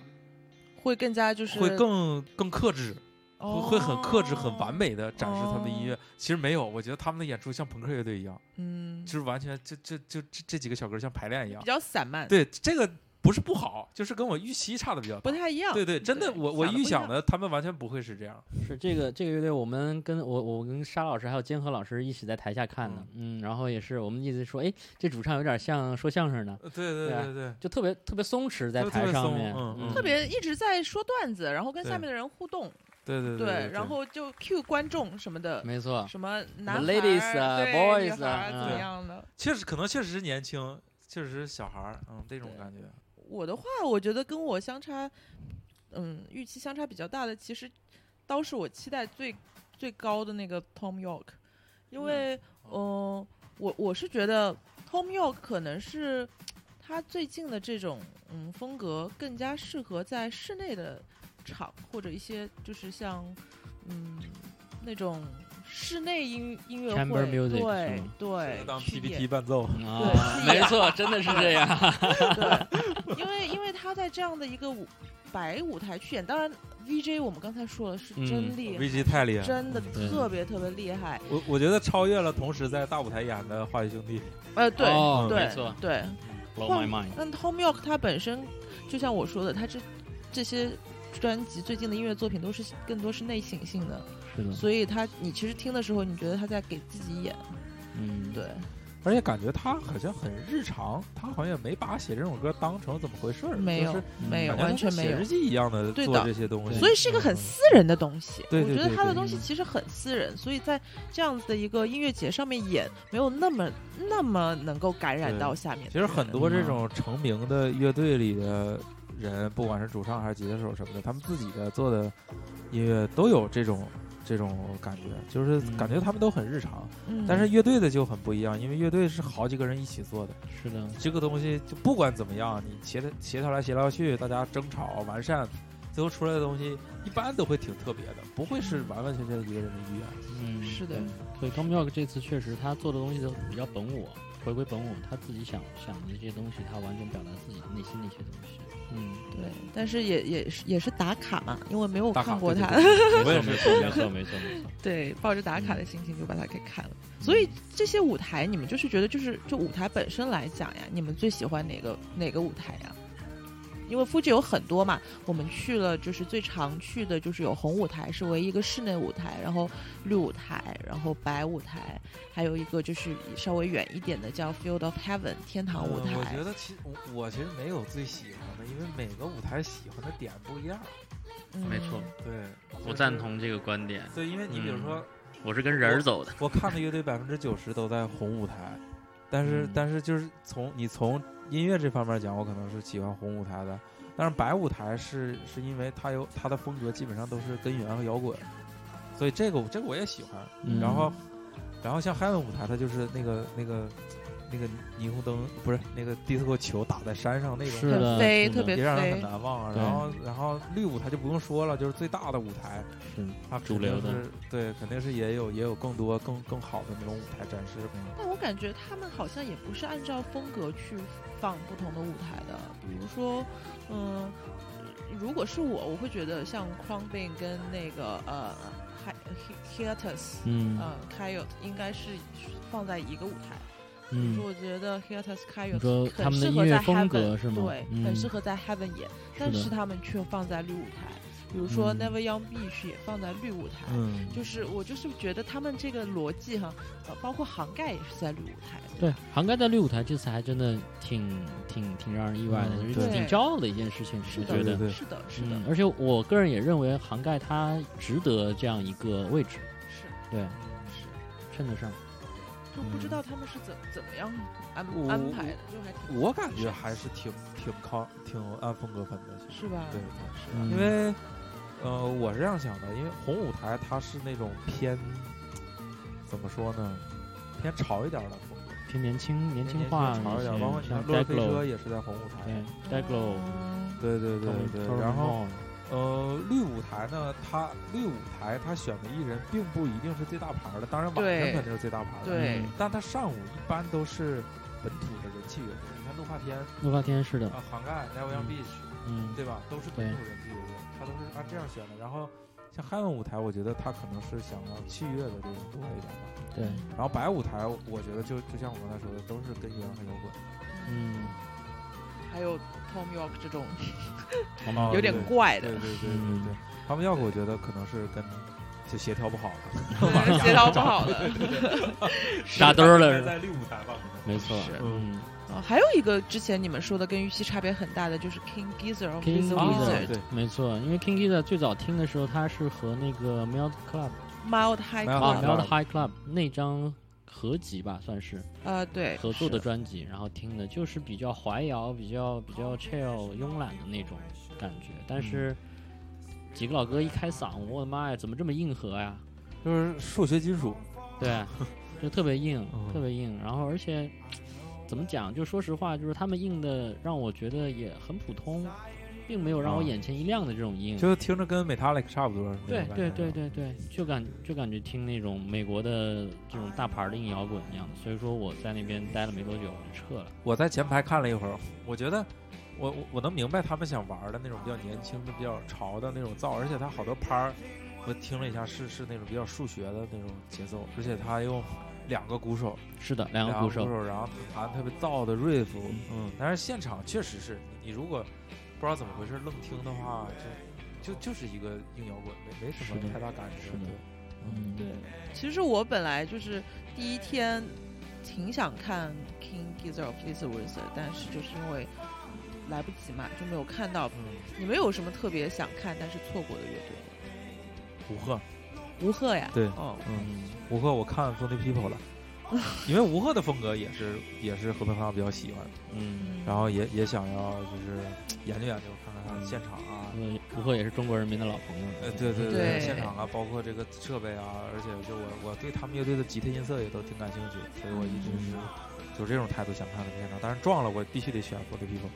会更加就是会更更克制，会会很克制、很哦完美的展示他们的音乐。哦其实没有，我觉得他们的演出像朋克乐队一样，嗯，就是完全这这就这这几个小哥像排练一样比。较散漫，对，这个不是不好，就是跟我预期差的比较。不太一样。对对，真的，我我预想的他们完全不会是这样。是这个这个乐队，我们跟我我跟沙老师还有坚和老师一起在台下看的，嗯，然后也是我们一直说，哎，这主唱有点像说相声的，呃对对对啊对对，就特别特别松弛在台上面，嗯嗯特别一直在说段子，然后跟下面的人互动，对对对，然后就 cue 观众什么的，没错，什么男孩 ladies 啊对 boys 女孩啊怎样的。确实可能确实是年轻，确实是小孩儿，嗯，这种感觉。我的话，我觉得跟我相差，嗯，预期相差比较大的，其实倒是我期待最最高的那个 Tom York，因为，嗯、我我是觉得 Tom York 可能是他最近的这种嗯风格更加适合在室内的场或者一些就是像嗯那种室内音音乐 Chamber 会对对，当 PPT 伴奏，没错，真的是这样，对，因为因为他在这样的一个舞白舞台去演，当然 VJ 我们刚才说了是真嗯厉害，，VJ 太厉害了。真的特别特别厉害。我我觉得超越了同时在大舞台演的华谊兄弟。呃，对、哦对没错对，blow my mind，但 Tom York 他本身就像我说的，他这这些专辑最近的音乐作品都是更多是内省性的，是的，所以他你其实听的时候，你觉得他在给自己演，嗯，对，而且感觉他好像很日常，他好像也没把写这种歌当成怎么回事儿，没有就是没有完全没有。写日。记一样的做对的。这些东西，所以是一个很嗯私人的东西，对对我觉得他的东西其实很私人，所以在这样子的一个音乐节上面演，没有那么那么能够感染到下面其实。很多这嗯种成名的乐队里的人，不管是主唱还是吉他手什么的，他们自己的做的音乐都有这种这种感觉，就是嗯感觉他们都很日常。嗯，但是乐队的就很不一样，因为乐队是好几个人一起做的，是的，这个东西就不管怎么样，你协调协调来协调去，大家争吵完善，最后出来的东西一般都会挺特别的，不会是完完全全一个人的意愿。嗯，是的对。对，Tom York 这次确实他做的东西都比较本我，回归本我，他自己想想的这些东西，他完全表达自己内心的一些东西。嗯，对，但是也也是也是打卡嘛，因为没有看过他，我也是没错，没错，没错，没错。对，抱着打卡的心情就把它给看了。嗯所以这些舞台，你们就是觉得，就是就舞台本身来讲呀，你们最喜欢哪个哪个舞台呀？因为 Fuji 有很多嘛，我们去了，就是最常去的就是有红舞台，是唯一一个室内舞台，然后绿舞台，然后白舞台，还有一个就是稍微远一点的叫 Field of Heaven 天堂舞台。呃我觉得其实我我其实没有最喜欢的，因为每个舞台喜欢的点不一样。嗯没错，对，我赞。同这个观点，对，因为你比如说，我是跟人儿走的。我看的乐队百分之九十都在红舞台，但是、嗯但是就是从你从音乐这方面讲，我可能是喜欢红舞台的。但是白舞台是是因为它有它的风格基本上都是根源和摇滚，所以这个这个我也喜欢。嗯然后然后像 Heaven 舞台，它就是那个那个那个霓虹灯不是那个迪斯科球打在山上那种，是的特别也让人很。难忘啊。然后然后绿舞台就不用说了，就是最大的舞台，嗯它主流的肯定是对，肯定是也有也有更多更更好的那种舞台展示。但我感觉他们好像也不是按照风格去放不同的舞台的，比如说，嗯，如果是我，我会觉得像 Crown Bin 跟那个呃 Hi- Hiatus，嗯呃 Coyote 应该是放在一个舞台。嗯。我觉得 Hiatus 你说 Coyote 他们的很适合在音乐风 Heaven，格是吗？对，嗯。很适合在 Heaven 演，但是他们却放在绿舞台。比如说嗯。Never Young Beach 也放在绿舞台。嗯，就是我就是觉得他们这个逻辑哈，呃，包括杭盖也是在绿舞台。对，杭盖在绿舞台这次还真的挺挺挺让人意外的，嗯就是对。挺骄傲的一件事情，是的，我觉得。是的，是的，嗯，而且我个人也认为杭盖他值得这样一个位置，是。对，是，称得上。就不知道他们是怎怎么样安安排的，就还挺我感觉还是挺挺靠挺按风格分的，其实是吧？对是因为呃，我是这样想的，因为红舞台它是那种偏怎么说呢，偏潮一点的风格，偏年轻年轻化潮一点，包括你像看《落日飞车》也是在红舞台，对 Dayglow，嗯对对对对然后呃，绿舞台呢，它绿舞台它选的艺人并不一定是最大牌儿的，当然晚上肯定是最大牌儿的。对嗯但它上午一般都是本土的人气乐队，你看怒发天怒发天是的，啊，涵盖 Never Young 嗯 Beach，、嗯，对吧？都是本土人气乐队，它都是按这样选的。然后像 Heaven 舞台，我觉得它可能是想要器乐的这种多一点吧。对，然后白舞台，我觉得就就像我刚才说的，都是跟原和摇滚。嗯，还有 Tom York 这种 有点怪的，对对对对嗯对，他们要我觉得可能是跟就协调不好了，嗯协调不好了。扎堆儿了是在绿舞台吧，可能没错，嗯。啊，还有一个之前你们说的跟预期差别很大的，就是 King Gizzard Wizard、对。没错，因为 King Gizzard 最早听的时候，他是和那个 Melt Club Mild High Mild 啊 Club，Club，Melt High Club 那张合集吧，算是呃，对，合作的专辑，然后听的就是比较怀摇、比较比较 chill、慵懒的那种感觉。但是几个老哥一开嗓，我的妈呀，怎么这么硬核呀？就是数学金属，对，就特别硬，嗯特别硬。然后而且怎么讲？就说实话，就是他们硬的让我觉得也很普通，并没有让我啊眼前一亮的这种音。就听着跟 Metallic 差不多。对对对对对，就感就感觉听那种美国的这种大牌的硬摇滚一样的，所以说我在那边待了没多久我就撤了。我在前排看了一会儿，我觉得我我我能明白他们想玩的那种比较年轻的、比较潮的那种造，而且他好多拍儿，我听了一下是是那种比较数学的那种节奏，而且他用两个鼓手，是的，两个两鼓手，然后弹特别燥的 riff，嗯，但是现场确实是你你如果不知道怎么回事愣听的话，就就就是一个硬摇滚，没没什么太大感觉，对。嗯，对，其实我本来就是第一天挺想看 King Gizzard of the Wizard，但是就是因为来不及嘛，就没有看到。嗯，你们有什么特别想看但是错过的乐队吗？吴鹤，吴鹤呀，对。哦，嗯，吴鹤我看 Funny People 了，因为吴鹤的风格也是也是和平方比较喜欢，嗯，然后也也想要就是研究研究，看看他的现场啊，嗯，吴鹤也是中国人民的老朋友。呃，对对对现场啊，包括这个设备啊，而且就我我对他们乐队的吉他音色也都挺感兴趣，所以我一直是就这种态度想看他们现场，但是撞了我必须得选 For the People，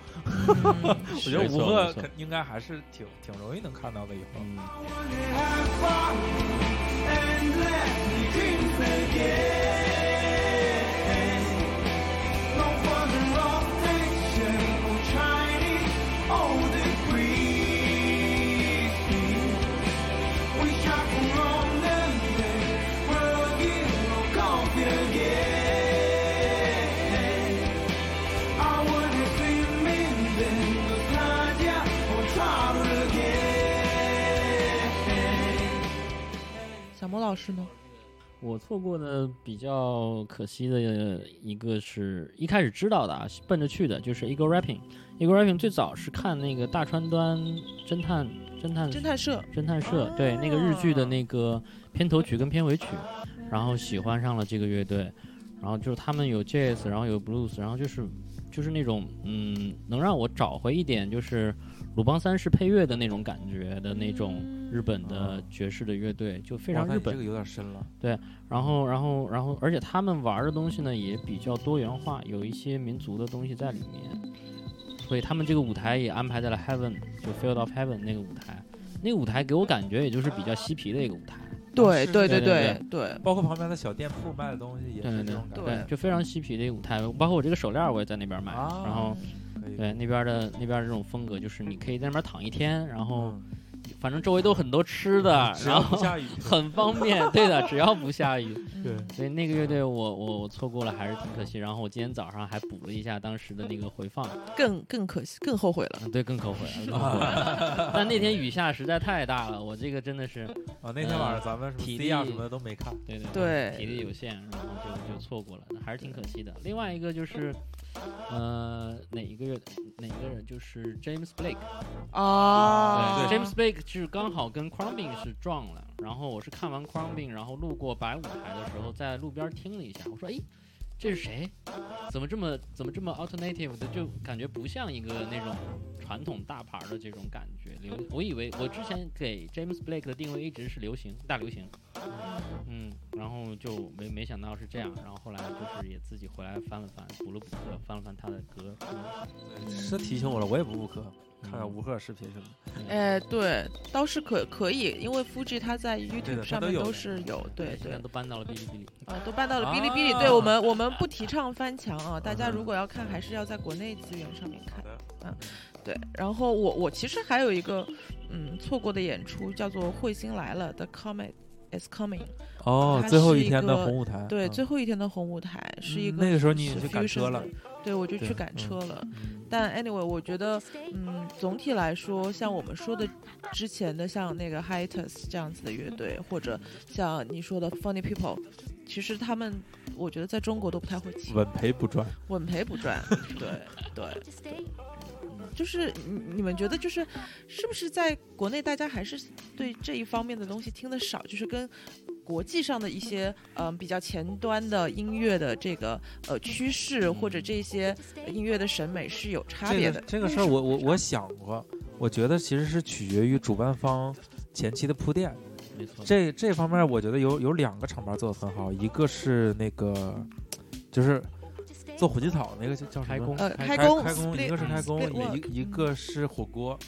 嗯。我觉得吴鹤没错。肯应该还是挺挺容易能看到的以后。嗯，小莫老师呢？我错过的比较可惜的一个是一开始知道的啊，奔着去的，就是 Ego Rapping。Ego Rapping 最早是看那个大川端侦探侦探侦探社，侦探社，对那个日剧的那个片头曲跟片尾曲，然后喜欢上了这个乐队，然后就是他们有 jazz，然后有 blues，然后就是就是那种嗯，能让我找回一点就是鲁邦三世配乐的那种感觉的那种日本的爵士的乐队，就非常日本这个。有点深了。对然后，然后，然后，而且他们玩的东西呢也比较多元化，有一些民族的东西在里面，所以他们这个舞台也安排在了 Heaven，就 Field of Heaven 那个舞台。那个舞台给我感觉也就是比较嬉皮的一个舞台，对对对对对对，包括旁边的小店铺卖的东西也是这种感觉。对就非常嬉皮的一个舞台。包括我这个手链我也在那边买，啊然后可以对那边的那边的这种风格，就是你可以在那边躺一天，然后嗯反正周围都很多吃的，只然后下雨，很方便。对的，只要不下雨。对所以那个乐队我我我错过了，还是挺可惜。然后我今天早上还补了一下当时的那个回放，更更可惜，更后悔了。嗯，对，更后悔了，更后悔了。但那天雨下实在太大了，我这个真的是，啊，那天晚上咱们什么体力啊什么的都没看。对对对体力有限，然后就就错过了，还是挺可惜的。另外一个就是，呃，哪一个月哪一个人？就是 James Blake，啊，对，James Blake 是刚好跟 Crumbing 是撞了，然后我是看完 Crumbing，然后路过白舞台的时候，在路边听了一下，我说，哎，这是谁？怎么这么怎么这么 alternative 的，就感觉不像一个那种传统大牌的这种感觉。流，我以为我之前给 James Blake 的定位一直是流行大流行，嗯，然后就没没想到是这样，然后后来就是也自己回来翻了翻，补了补课，翻了翻他的歌。嗯是提醒我了，我也不补课，看看吴赫视频什么的。哎，对，倒是可可以，因为 Fuji 它在 YouTube 上面都是有，对对现在，都搬到了哔哩哔哩。啊，都搬到了哔哩哔哩。啊对我们，我们不提倡翻墙啊，大家如果要看，还是要在国内资源上面看。的对，然后我我其实还有一个嗯错过的演出，叫做《彗星来了》The Comet is Coming。哦，它最后一天的红舞台，对，嗯最后一天的红舞台是一嗯个那个时候你也是去赶车了，对我就去赶嗯车了。嗯但 anyway，我觉得，嗯，总体来说，像我们说的之前的，像那个 Hiatus 这样子的乐队，或者像你说的 Funny People，其实他们，我觉得在中国都不太会请，稳赔不赚。稳赔不赚。对对，就是你你们觉得就是是不是在国内大家还是对这一方面的东西听得少，就是跟国际上的一些嗯、呃比较前端的音乐的这个呃趋势或者这些音乐的审美是有差别的。这个这个事儿我我我想过，我觉得其实是取决于主办方前期的铺垫。没错。这这方面我觉得有有两个厂牌做的很好，一个是那个就是做火鸡草那个叫叫什么开工？呃，开开工开工，一个是开工，一一一个是火锅。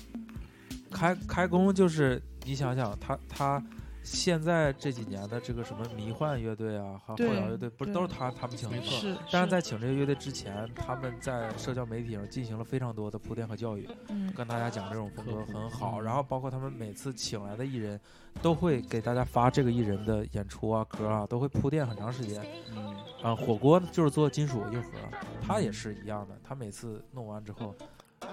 开开工就是你想想，他他现在这几年的这个什么迷幻乐队啊和后对摇乐队，不是都是他他们请的吗？没错是，但是在请这个乐队之前，他们在社交媒体上进行了非常多的铺垫和教育，嗯跟大家讲这种风格很好。嗯然后包括他们每次请来的艺人，都会给大家发这个艺人的演出啊、歌啊，都会铺垫很长时间。嗯，啊，火锅就是做金属硬核，他也是一样的。他每次弄完之后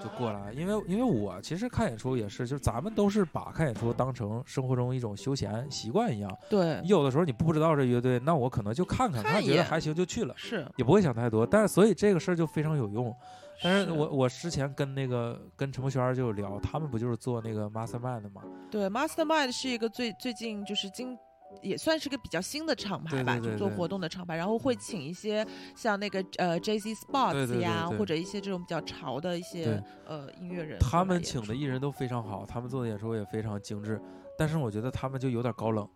就过来，因为因为我其实看演出也是，就是咱们都是把看演出当成生活中一种休闲习惯一样。对，有的时候你不知道这乐队，那我可能就看看，看看一眼觉得还行就去了，是也不会想太多。但是所以这个事儿就非常有用。但是是我我之前跟那个跟陈柏轩就有聊，他们不就是做那个 Mastermind 的吗？对，Mastermind 是一个最最近就是今也算是个比较新的厂牌吧，对对对对就做活动的厂牌，然后会请一些像那个呃 Spots 对呀，对或者一些这种比较潮的一些呃音乐人，他们请的艺人都非常好，他们做的演出也非常精致，但是我觉得他们就有点高冷，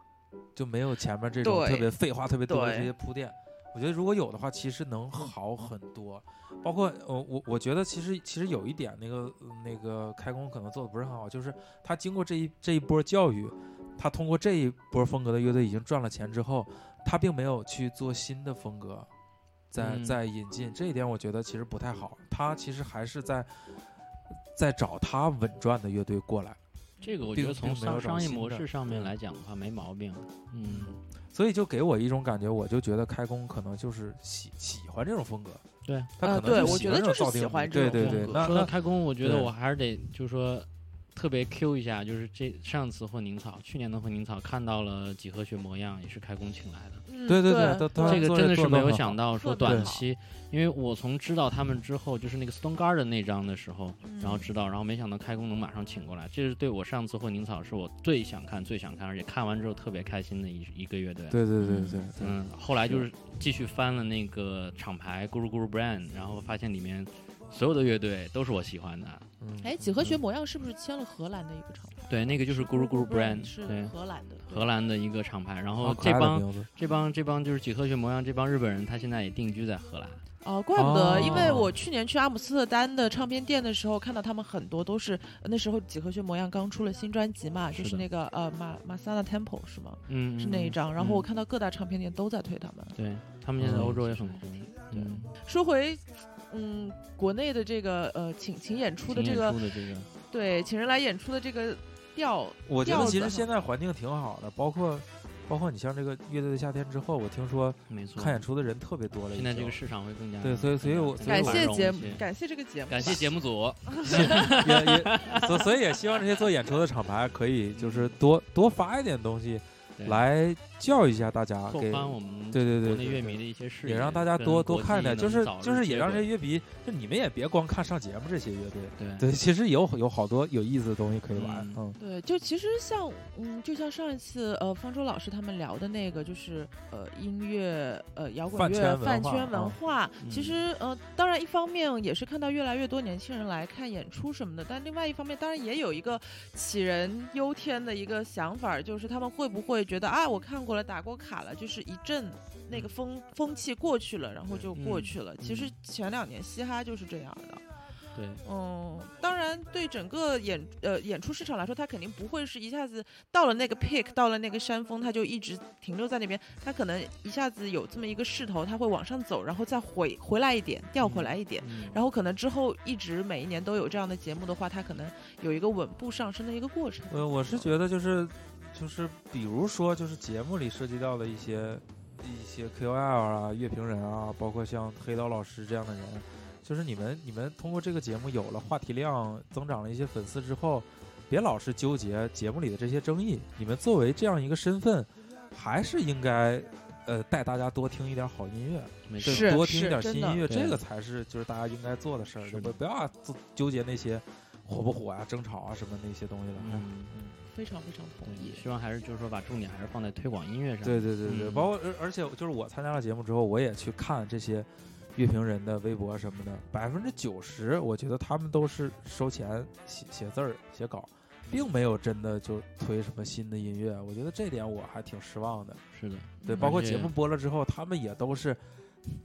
就没有前面这种特别废话特别多的这些铺垫。我觉得如果有的话，其实能好很多。包括呃，我我觉得其实其实有一点，那个呃那个开工可能做的不是很好，就是他经过这一这一波教育，他通过这一波风格的乐队已经赚了钱之后，他并没有去做新的风格，在在引进，这一点我觉得其实不太好。他其实还是在在找他稳赚的乐队过来，这个我觉得从商商业模式上面来讲的话没毛病。嗯，所以就给我一种感觉，我就觉得开工可能就是喜喜欢这种风格，对。呃他可能就对我觉得喜欢这种就是喜欢这种对对对，风格说那那到开工，我觉得我还是得就是说特别 Q 一下，就是这上次混凝草，去年的混凝草看到了几何学模样，也是开工请来的。嗯对对对这个真的是没有想到说短期，因为我从知道他们之后，就是那个 Stone Garden 那张的时候，然后嗯知道，然后没想到开工能马上请过来，这是对我上次混凝草是我最想看、最想看，而且看完之后特别开心的一一个乐队。对对对嗯对对，嗯，后来就是继续翻了那个厂牌 Guru Guru Brand，然后发现里面所有的乐队都是我喜欢的。嗯，哎，几何学模样是不是签了荷兰的一个厂牌？对，那个就是 Guru Guru Brand，是，荷兰的，荷兰的一个厂牌。然后这帮这帮这帮就是几何学模样这帮日本人，他现在也定居在荷兰。哦，怪不得，因为哦我去年去阿姆斯特丹的唱片店的时候，看到他们很多都是那时候几何学模样刚出了新专辑嘛，就是那个呃马马萨纳 Temple 是吗？嗯，是那一嗯张。然后我嗯看到各大唱片店都在推他们。对他们现在嗯欧洲也很红。嗯，说回嗯国内的这个呃请请演出的这个这个，对请人来演出的这个调，我觉得其实现在环境挺好的，包括包括你像这个乐队的夏天之后，我听说没错。看演出的人特别多了，现在这个市场会更加对所以所以我感谢节目感谢这个节目，感谢节目组。也也所所以也希望这些做演出的厂牌可以就是多多发一点东西对来教育一下大家，给宽我们对对对对对国内乐迷的一些视野，也让大家多多国看点，就是就是也让这些乐迷，就你们也别光看上节目这些乐队，对。对，其实有有好多有意思的东西可以玩，嗯。嗯，对，就其实像嗯，就像上一次呃方舟老师他们聊的那个，就是呃音乐呃摇滚乐饭圈文化。其嗯实呃，当然一方面也是看到越来越多年轻人来看演出什么的，但另外一方面当然也有一个杞人忧天的一个想法，就是他们会不会会觉得啊，我看过了，打过卡了，就是一阵那个风风气过去了，然后就过去了。其实前两年嘻哈就是这样的。对，嗯，当然，对整个演呃演出市场来说，它肯定不会是一下子到了那个 peak，到了那个山峰，它就一直停留在那边。它可能一下子有这么一个势头，它会往上走，然后再回回来一点，调回来一点。嗯然后可能之后一直每一年都有这样的节目的话，它可能有一个稳步上升的一个过程。呃，我是觉得就是就是比如说就是节目里涉及到的一些一些 KOL 啊、乐评人啊，包括像黑刀老师这样的人，就是你们你们通过这个节目有了话题量，增长了一些粉丝之后，别老是纠结节目里的这些争议，你们作为这样一个身份，还是应该。呃，带大家多听一点好音乐，对没是多听一点新音乐，这个才是就是大家应该做的事儿，不不要纠纠结那些火不火啊、争吵啊什么那些东西了。嗯，非常非常同意，。希望还是就是说把重点还是放在推广音乐上。对对对对，嗯包括而而且就是我参加了节目之后，我也去看这些乐评人的微博什么的，百分之九十我觉得他们都是收钱写写字儿写稿，并没有真的就推什么新的音乐。我觉得这点我还挺失望的。是的，对，包括节目播了之后，他们也都是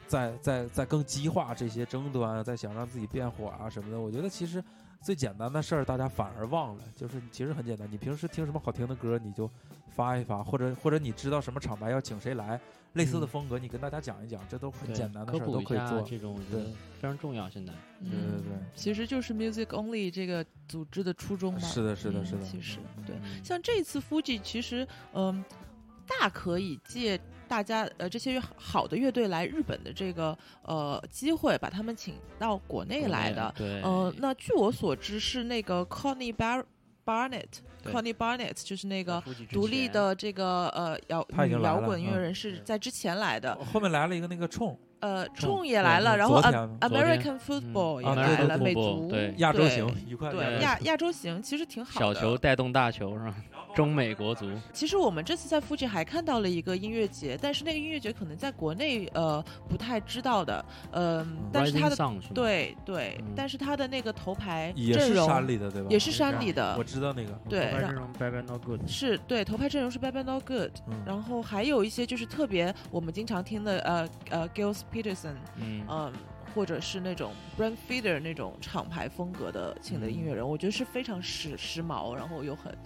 在在在更激化这些争端，在想让自己变火啊什么的。我觉得其实最简单的事儿，大家反而忘了，就是其实很简单。你平时听什么好听的歌，你就发一发，或者或者你知道什么厂牌要请谁来，类似的嗯风格，你跟大家讲一讲，这都很简单的事儿，都可以做。这种，我觉对得非常重要。现在，对对对嗯其实就是 Music Only 这个组织的初衷吧。是的，是的，嗯是的。其实对，嗯像这次 Fuji 其实嗯，大可以借大家呃这些好的乐队来日本的这个呃机会，把他们请到国内来的。对，呃，那据我所知是那个 Connie Bar。Barnett，Connie Barnett 就是那个独立的这个呃摇摇滚音乐嗯人是在之前来的，后面来了一个那个冲呃，冲冲也来了，然后 American Football 也啊来了，美足对亚洲行愉快的对亚亚洲行其实挺好的小。球带动大球是吧？中美国足，其实我们这次在附近还看到了一个音乐节，但是那个音乐节可能在国内呃不太知道的，嗯、但是它的对对，嗯。但是它的那个头牌也是阵容山里的，对吧？也是山里的。我知道那个。对让头牌阵容 Bad Not Good，是对头牌阵容是 Bad Bad Not Good，嗯，然后还有一些就是特别我们经常听的呃呃 Gilles Peterson，嗯，嗯，或者是那种 Brand Feeder 那种厂牌风格的请的音乐人，我觉得是非常时时髦，然后又很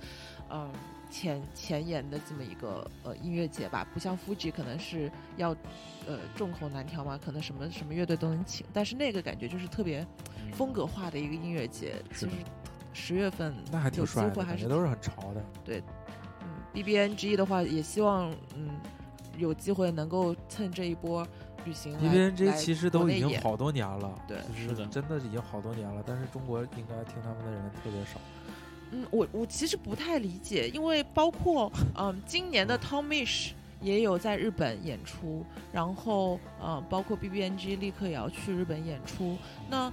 嗯前前沿的这么一个呃音乐节吧，不像 Fuji 可能是要呃众口难调嘛，可能什么什么乐队都能请，但是那个感觉就是特别嗯风格化的一个音乐节，是的。其实十月份那还挺帅的，会还是感觉都是很潮的。嗯 BBNG 的话，也希望嗯有机会能够趁这一波旅行 BBNG 来其实都已经好多年了，对。就是的。真的已经好多年了，但是中国应该听他们的人特别少。嗯，我我其实不太理解，因为包括嗯，今年的 Tom Mish 也有在日本演出，然后呃，包括 BBNG 立刻也要去日本演出，那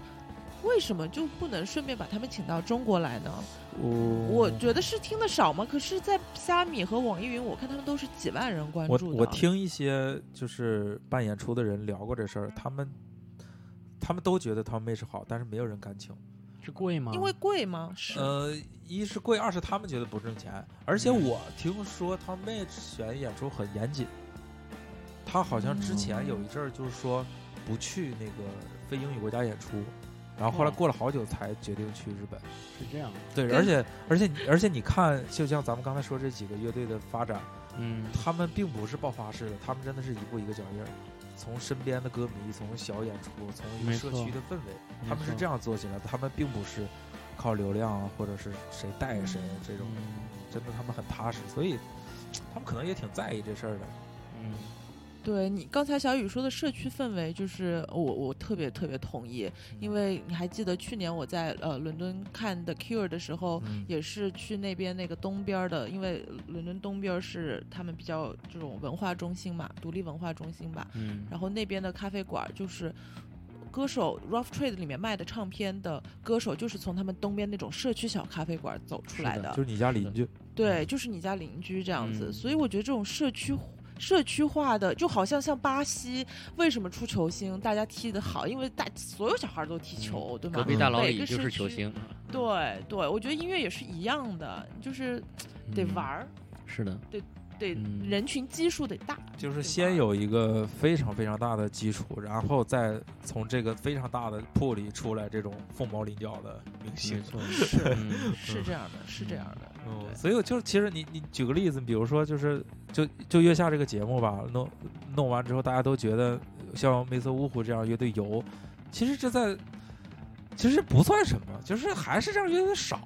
为什么就不能顺便把他们请到中国来呢？我我觉得是听的少吗？可是，在虾米和网易云，我看他们都是几万人关注的。我听一些就是办演出的人聊过这事儿，他们他们都觉得 Tom Mish 好，但是没有人敢请。是贵吗？因为贵吗？是。呃，一是贵，二是他们觉得不挣钱，而且嗯我听说他妹选演出很严谨，他好像之前有一阵儿就是说不去那个非英语国家演出，然后后来哦过了好久才决定去日本。是这样，对，而且而且而且你看，就像咱们刚才说这几个乐队的发展，嗯，他们并不是爆发式的，他们真的是一步一个脚印儿，从身边的歌迷，从小演出，从一个社区的氛围，他们是这样做起来的，他们并不是靠流量啊，或者是谁带谁这种，嗯真的他们很踏实，所以他们可能也挺在意这事儿的。嗯，对你刚才小雨说的社区氛围，就是我我特别特别同意，因为你还记得去年我在呃伦敦看 The Cure 的时候，嗯。也是去那边那个东边的，因为伦敦东边是他们比较这种文化中心嘛，独立文化中心吧，嗯，然后那边的咖啡馆就是。歌手 Rough Trade 里面卖的唱片的歌手，就是从他们东边那种社区小咖啡馆走出来是的就是你家邻居，对，就是你家邻居这样子，嗯。所以我觉得这种社区社区化的，就好像像巴西为什么出球星，大家踢得好，因为大所有小孩都踢球，对吗？隔壁大佬也就是。球星，对对，我觉得音乐也是一样的，就是得嗯玩儿，是的，对嗯。人群基数得大，就是先有一个非常非常大的基础，然后再从这个非常大的铺里出来这种凤毛麟角的明星。没。错，是嗯。是这样的，是这样的，嗯，所以我就是其实你你举个例子，比如说就是就就月下这个节目吧，弄弄完之后，大家都觉得像梅瑟乌虎这样乐队有，其实这在其实不算什么，就是还是这样乐队少，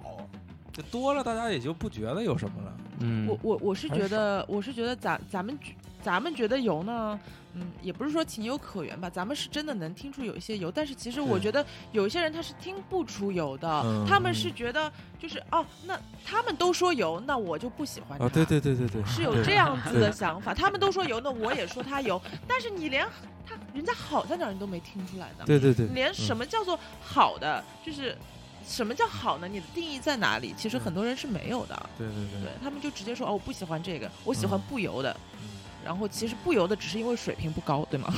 就多了大家也就不觉得有什么了。嗯，我我我是觉得，我是觉得咱咱们觉咱们觉得油呢，嗯，也不是说情有可原吧，咱们是真的能听出有一些油，但是其实我觉得有一些人他是听不出油的，嗯他们是觉得就是哦，那他们都说油，那我就不喜欢他。啊，对对对对对，是 有这样子的想法，他们都说油，那我也说他油，但是你连他人家好在哪儿你都没听出来呢？对对对，连嗯什么叫做好的，就是什么叫好呢？你的定义在哪里？其实很多人是没有的。对对对对他们就直接说哦，我不喜欢这个，我喜欢嗯不油的。嗯然后其实不游的只是因为水平不高，对吗？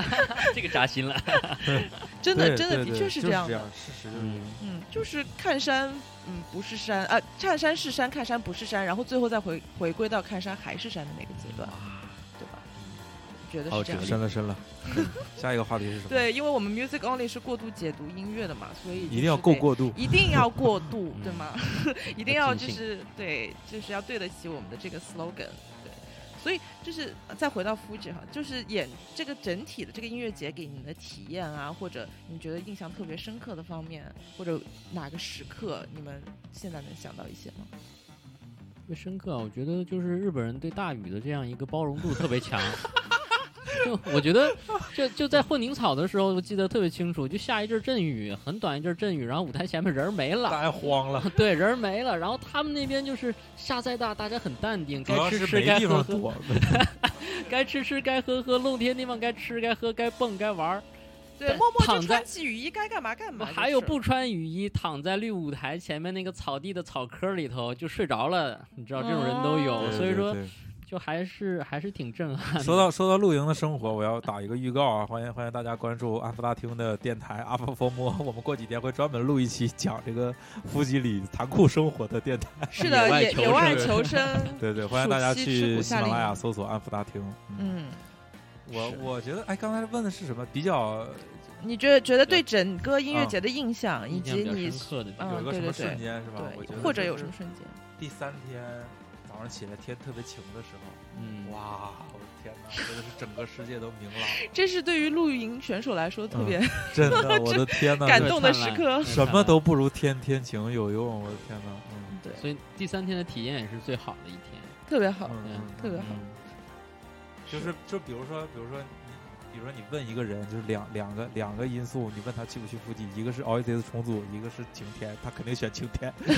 这个扎心了。真的真的的确是这样的。就是这样，事实就是这样。嗯，就是看山，嗯，不是山，啊，看山是山，看山不是山，然后最后再回回归到看山还是山的那个阶段，对吧？觉得是这样深了深了。下一个话题是什么？，对，因为我们 music only 是过度解读音乐的嘛，所以一定要够过。度。一定要过度，对吗？一定要就是对，就是要对得起我们的这个 slogan，对。所以就是再回到 Fuji 哈，就是演这个整体的这个音乐节给你的体验啊，或者你觉得印象特别深刻的方面，或者哪个时刻，你们现在能想到一些吗？特别深刻啊，我觉得就是日本人对大雨的这样一个包容度特别强。就 我觉得，就就在混凝草的时候，我记得特别清楚，就下一阵阵雨，很短一阵阵雨，然后舞台前面人儿没了，大家慌了，对，人儿没了，然后他们那边就是下再大，大家很淡定，该吃吃该喝喝。该吃吃该喝喝，露天地方该吃该喝该蹦该玩儿，对，默默就躺在穿起雨衣，该干嘛干嘛。就是还有不穿雨衣躺在绿舞台前面那个草地的草坑里头就睡着了，你知道这种人都有，哦所以说对就还是还是挺震撼的。说到说到露营的生活，我要打一个预告啊！欢迎欢迎大家关注安福大厅的电台阿福佛摩，我们过几天会专门录一期讲这个夫吉里残酷生活的电台。是的，野外求野野外生求生。对对，欢迎大家去喜马拉雅搜索安福大厅。嗯，嗯，我我觉得，哎，刚才问的是什么？比较你觉得觉得对整个音乐啊节的印象，以及你有一个什么对对对瞬间是吧？或者有什么瞬间？第三天早上起来天特别晴的时候，嗯，哇，我的天哪，真的是整个世界都明朗，这是对于露营选手来说特别真的，我的天哪，感动的时刻。什么都不如天天晴有用，我的天哪，嗯对，所以第三天的体验也是最好的一天。特别好。嗯，嗯特别好嗯就是就比如说，比如说你，比如说你问一个人，就是两两个两个因素，你问他去不去附近，一个是 Oasis 重组，一个是晴天，他肯定选晴天。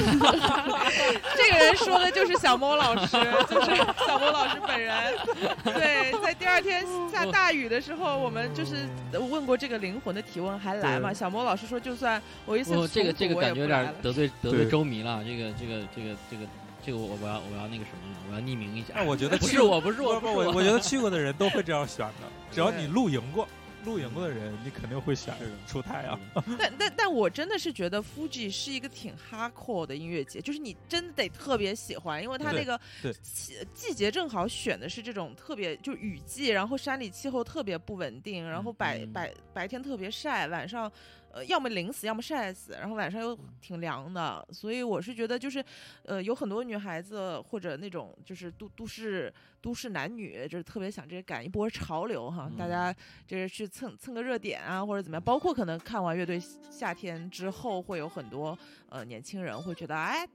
这个人说的就是小莫老师，就是小莫老师本人。对，在第二天下大雨的时候，我们就是问过这个灵魂的提问，还来吗？小莫老师说，就算我一次不，这个这个感觉有点得罪得罪周迷了。这个这个这个这个这个我我要我要那个什么了，我要匿名一下。那我觉得去不是我，不是我，不不，是我我觉得去过的人都会这样选的，只要你露营过。露营过的人，你肯定会选出太阳。但但但我真的是觉得 Fuji 是一个挺 hardcore 的音乐节，就是你真的得特别喜欢，因为它那个对季季节正好选的是这种特别就雨季，然后山里气候特别不稳定，然后白、嗯白白天特别晒，晚上呃要么淋死，要么晒死，然后晚上又挺凉的，所以我是觉得就是呃有很多女孩子或者那种就是都都市都市男女，就是特别想这个赶一波潮流哈，大嗯。家就是去蹭蹭个热点啊，或者怎么样。包括可能看完乐队夏天之后，会有很多呃年轻人会觉得，哎，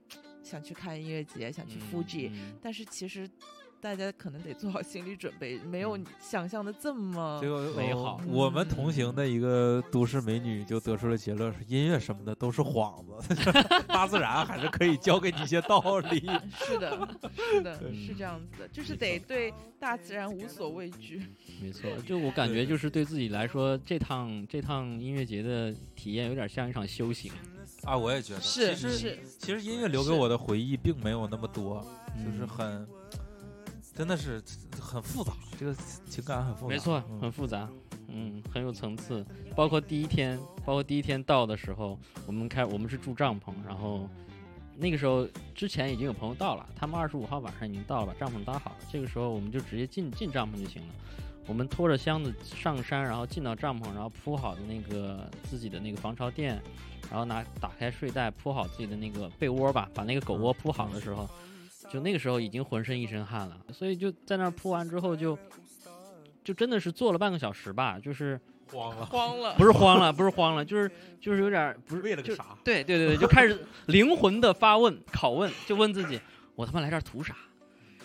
想去看音乐节，想去 Fuji，、嗯。但是其实大家可能得做好心理准备，没有想象的这么这个美好。我们同行的一个都市美女就得出了结论：是音乐什么的都是幌子，大自然还是可以教给你一些道理。是的，是的，是这样子的，就是得对大自然无所畏惧。没错，就我感觉就是对自己来说，这趟这趟音乐节的体验有点像一场修行，啊，我也觉得，是其实是，其实音乐留给我的回忆并没有那么多，就是嗯。很，真的是很复杂，这个情感很复杂。没错，嗯很复杂，嗯，很有层次。包括第一天，包括第一天到的时候，我们开我们是住帐篷，然后那个时候之前已经有朋友到了，他们二十五号晚上已经到了，把帐篷搭好了。这个时候我们就直接进进帐篷就行了。我们拖着箱子上山，然后进到帐篷，然后铺好的那个自己的那个防潮垫，然后拿打开睡袋铺好自己的那个被窝吧，把那个狗窝铺好的时候，就那个时候已经浑身一身汗了。所以就在那儿铺完之后就，就真的是坐了半个小时吧，就是慌了，慌了，不是慌了，不是慌了，就是就是有点儿不是为了个啥？对对对对，就开始灵魂的发问、拷问，就问自己：我他妈来这儿图啥？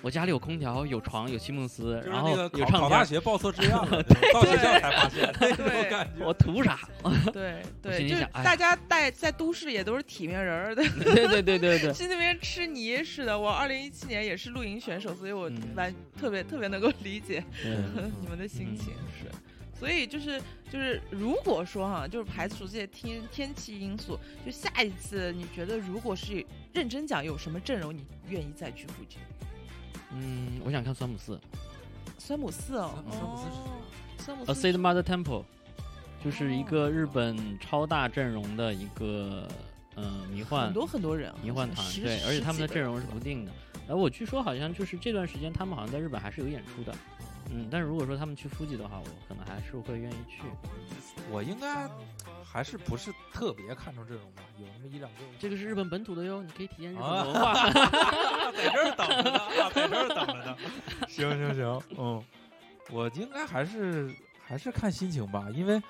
我家里有空调、有床、有席梦思，然后那个有考考大唱片，学报错志愿了，到学校才发现那种对 感觉。我图啥？对我对，就大家在在都市也都是体面人儿的，对对对对对，去那边吃泥似的。我二零一七年也是露营选手，所以我嗯完特别特别能够理解嗯你们的心情是。所以就是就是，如果说哈，就是排除这些天天气因素，就下一次你觉得如果是认真讲，有什么阵容你愿意再去附近？嗯，我想看酸姆四酸姆四哦，酸姆四是哦酸姆，A 寺 Seed 是 Mother Temple，就是一哦个日本超大阵容的一个呃迷幻很多很多人啊，迷幻团，十对，而且他们的阵容是不定的。而我据说好像就是这段时间他们好像在日本还是有演出的，嗯，但是如果说他们去夫吉的话，我可能还是会愿意去。我应该还是不是特别看重这种吧，有那么一两个。这个是日本本土的哟，你可以体验日本啊文化。在这儿等着呢，啊在这儿等着呢。行行行，嗯，我应该还是还是看心情吧，因为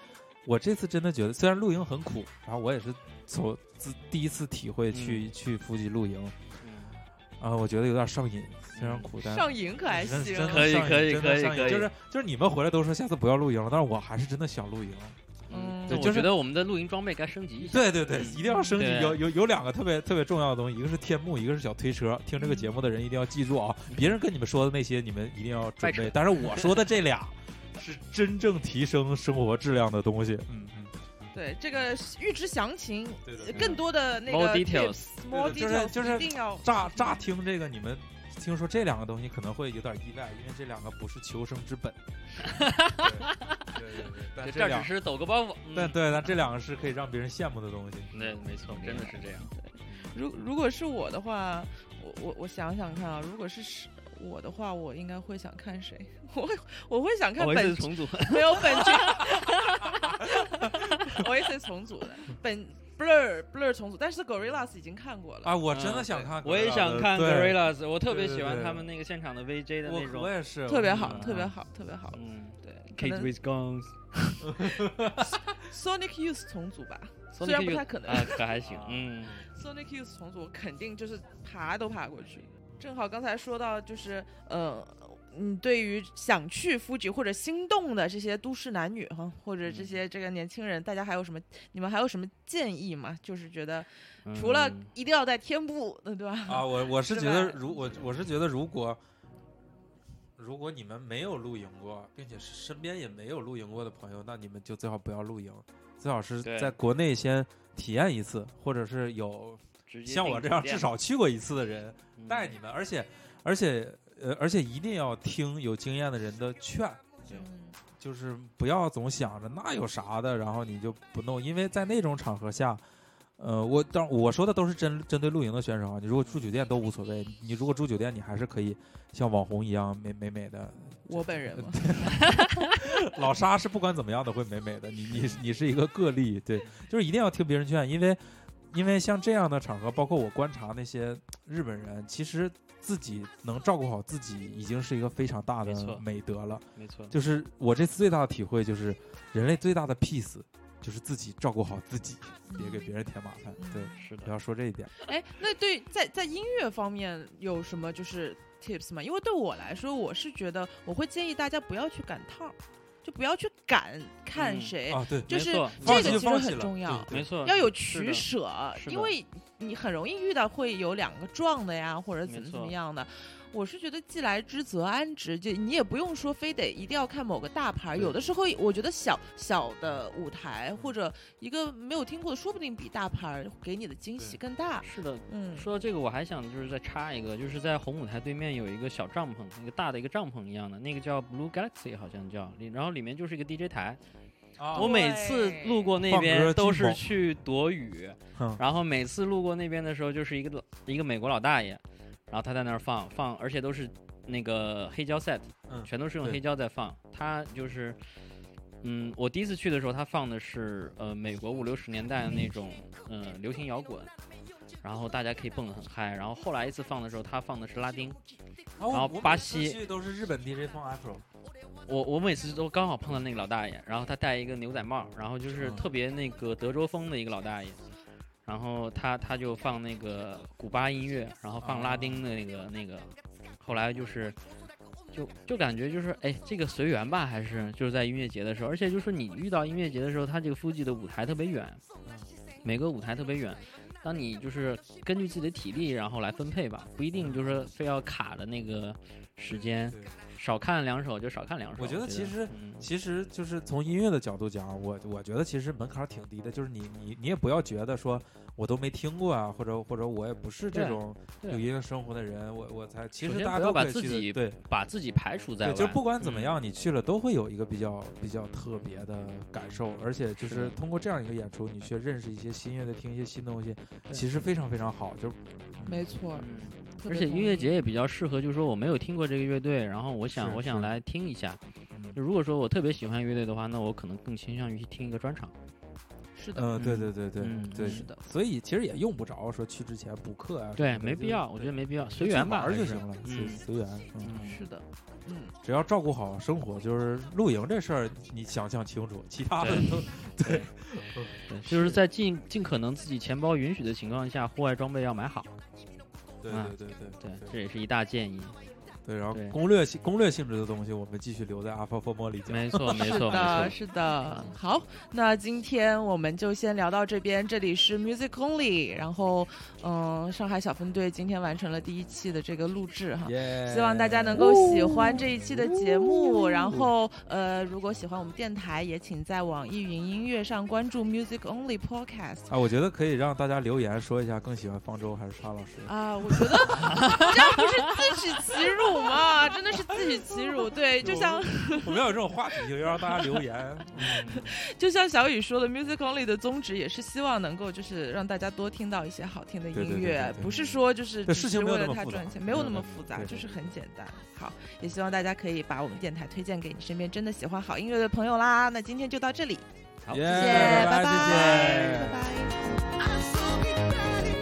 我这次真的觉得，虽然露营很苦，然后我也是从自第一次体会去、去夫吉露营，啊、我觉得有点上瘾，非常苦，但上瘾可还行，真的可以可以真可以可以就是就是你们回来都说下次不要露营了，但是我还是真的想露营。嗯对，就是我觉得我们的露营装备该升级一下。对对对，一定要升级。有有有两个特别特别重要的东西，一个是天幕，一个是小推车。听这个节目的人一定要记住啊，别人跟你们说的那些，你们一定要准备。但是我说的这俩是真正提升生活质量的东西。嗯嗯，对这个预知详情，对对。更多的那个 details 就是 details，就是一定要乍乍听这个，你们听说这两个东西可能会有点意外，因为这两个不是求生之本。对对对对，但这只是抖个包袱。嗯但对，但这两个是可以让别人羡慕的东西。对，没错，真的是这样。如如果是我的话，我我我想想看啊，如果是是我的话，我应该会想看谁？我会我会想看我本是重组。没有本剧，我也是重组的本 Blur Blur 重组，但是 Gorillas 已经看过了。啊，我真的嗯想看，我也想看 Gorillas，我特别喜欢他们那个现场的 VJ 的那种我种。也是，特别好，特别好，特别好。嗯对，，Kate 能 with Guns。Sonic Youth 重组吧虽然不太可能啊，可还行。嗯，，Sonic Youth 重组肯定就是爬都爬过去。正好刚才说到，就是呃，嗯，对于想去夫吉或者心动的这些都市男女哈，或者这些这个年轻人，大家还有什么？你们还有什么建议吗？就是觉得除了嗯一定要在天部，对吧？啊，我我是是觉得如我我是觉得如果如果你们没有露营过，并且身边也没有露营过的朋友，那你们就最好不要露营，最好是在国内先体验一次，或者是有像我这样至少去过一次的人嗯带你们，而且而且呃而且一定要听有经验的人的劝。嗯就是不要总想着那有啥的，然后你就不弄，因为在那种场合下，呃，我当我说的都是针针对露营的选手啊，你如果住酒店都无所谓，你如果住酒店，你还是可以像网红一样美美美的。我本人嘛，老沙是不管怎么样都会美美的，你你你是一个个例，对，就是一定要听别人劝，因为因为像这样的场合，包括我观察那些日本人，其实自己能照顾好自己，已经是一个非常大的美德了。没错，就是我这次最大的体会就是，人类最大的 peace 就是自己照顾好自己，别给别人添麻烦。对，是的不。要说这一点。哎，那对在在音乐方面有什么就是 tips 吗？因为对我来说，我是觉得我会建议大家不要去赶趟儿，就不要去赶看嗯谁，啊，对，就是这个其实很重要。没错，要有取舍，因为你很容易遇到会有两个撞的呀，或者怎么怎么错样的。我是觉得既来之则安之，就你也不用说非得一定要看某个大牌儿，有的时候我觉得小小的舞台或者一个没有听过的，说不定比大牌儿给你的惊喜更大。是的。嗯，说到这个，我还想就是再插一个，就是在红舞台对面有一个小帐篷，一个大的一个帐篷一样的，那个叫 Blue Galaxy 好像叫，里然后里面就是一个 DJ 台，啊我每次路过那边都是去躲雨，嗯然后每次路过那边的时候，就是一个一个美国老大爷，然后他在那儿放放，而且都是那个黑胶 set，嗯全都是用黑胶在放。他就是，嗯，我第一次去的时候，他放的是呃美国五六十年代的那种呃流行摇滚，然后大家可以蹦得很嗨。然后后来一次放的时候，他放的是拉丁，然后巴西去都是日本 DJ 放 Afro，我我每次都刚好碰到那个老大爷，然后他戴一个牛仔帽，然后就是嗯特别那个德州风的一个老大爷，然后他他就放那个古巴音乐，然后放拉丁的那个、那个，后来就是就就感觉就是哎这个随缘吧，还是就是在音乐节的时候，而且就是你遇到音乐节的时候，他这个附近的舞台特别远，每个舞台特别远。当你就是根据自己的体力，然后来分配吧，不一定就是非要卡的那个时间，少看两首就少看两首。我觉得其实嗯其实就是从音乐的角度讲，我我觉得其实门槛儿挺低的，就是你你你也不要觉得说我都没听过啊，或者或者我也不是这种有音乐生活的人，我我才其实大家先不要把都可以去的自己对把自己排除在，外。就不管怎么嗯样，你去了都会有一个比较比较特别的感受，而且就是通过这样一个演出，你去认识一些新乐队，听一些新东西，其实非常非常好。就没错，嗯，特而且音乐节也比较适合，就是说我没有听过这个乐队，然后我想我想来听一下。嗯就如果说我特别喜欢乐队的话，那我可能更倾向于去听一个专场。是的，嗯，对嗯对对对嗯对，是的所以其实也用不着说去之前补课啊，对，没必要，我觉得没必要，随缘吧，玩就行了，随嗯随缘。嗯，嗯，是的，嗯，只要照顾好生活，就是露营这事儿，你想象清楚，其他的对都 对，就是在尽尽可能自己钱包允许的情况下，户外装备要买好。对啊对对对对，这也是一大建议。对，然后对攻略性攻略性质的东西，我们继续留在阿法佛莫里讲。没错，没错，没的，错。是的。好，那今天我们就先聊到这边，这里是 Music Only，然后，嗯、上海小分队今天完成了第一期的这个录制哈。耶希望大家能够喜欢这一期的节目，然后呃，如果喜欢我们电台，也请在网易云音乐上关注 Music Only Podcast 啊，我觉得可以让大家留言说一下更喜欢方舟还是沙老师。啊，我觉得这样不是自取其辱吗？真的是自取其辱。对，就像 我们要有这种话题就，要让大家留言。嗯 就像小雨说的，Music Only 的宗旨也是希望能够就是让大家多听到一些好听的音乐，不是说就是只是为了那么复杂它赚钱，没有那么嗯复杂，就是很简单。好，也希望大家可以把我们电台推荐给你身边真的喜欢好音乐的朋友啦。那今天就到这里，好耶谢谢，拜拜拜拜。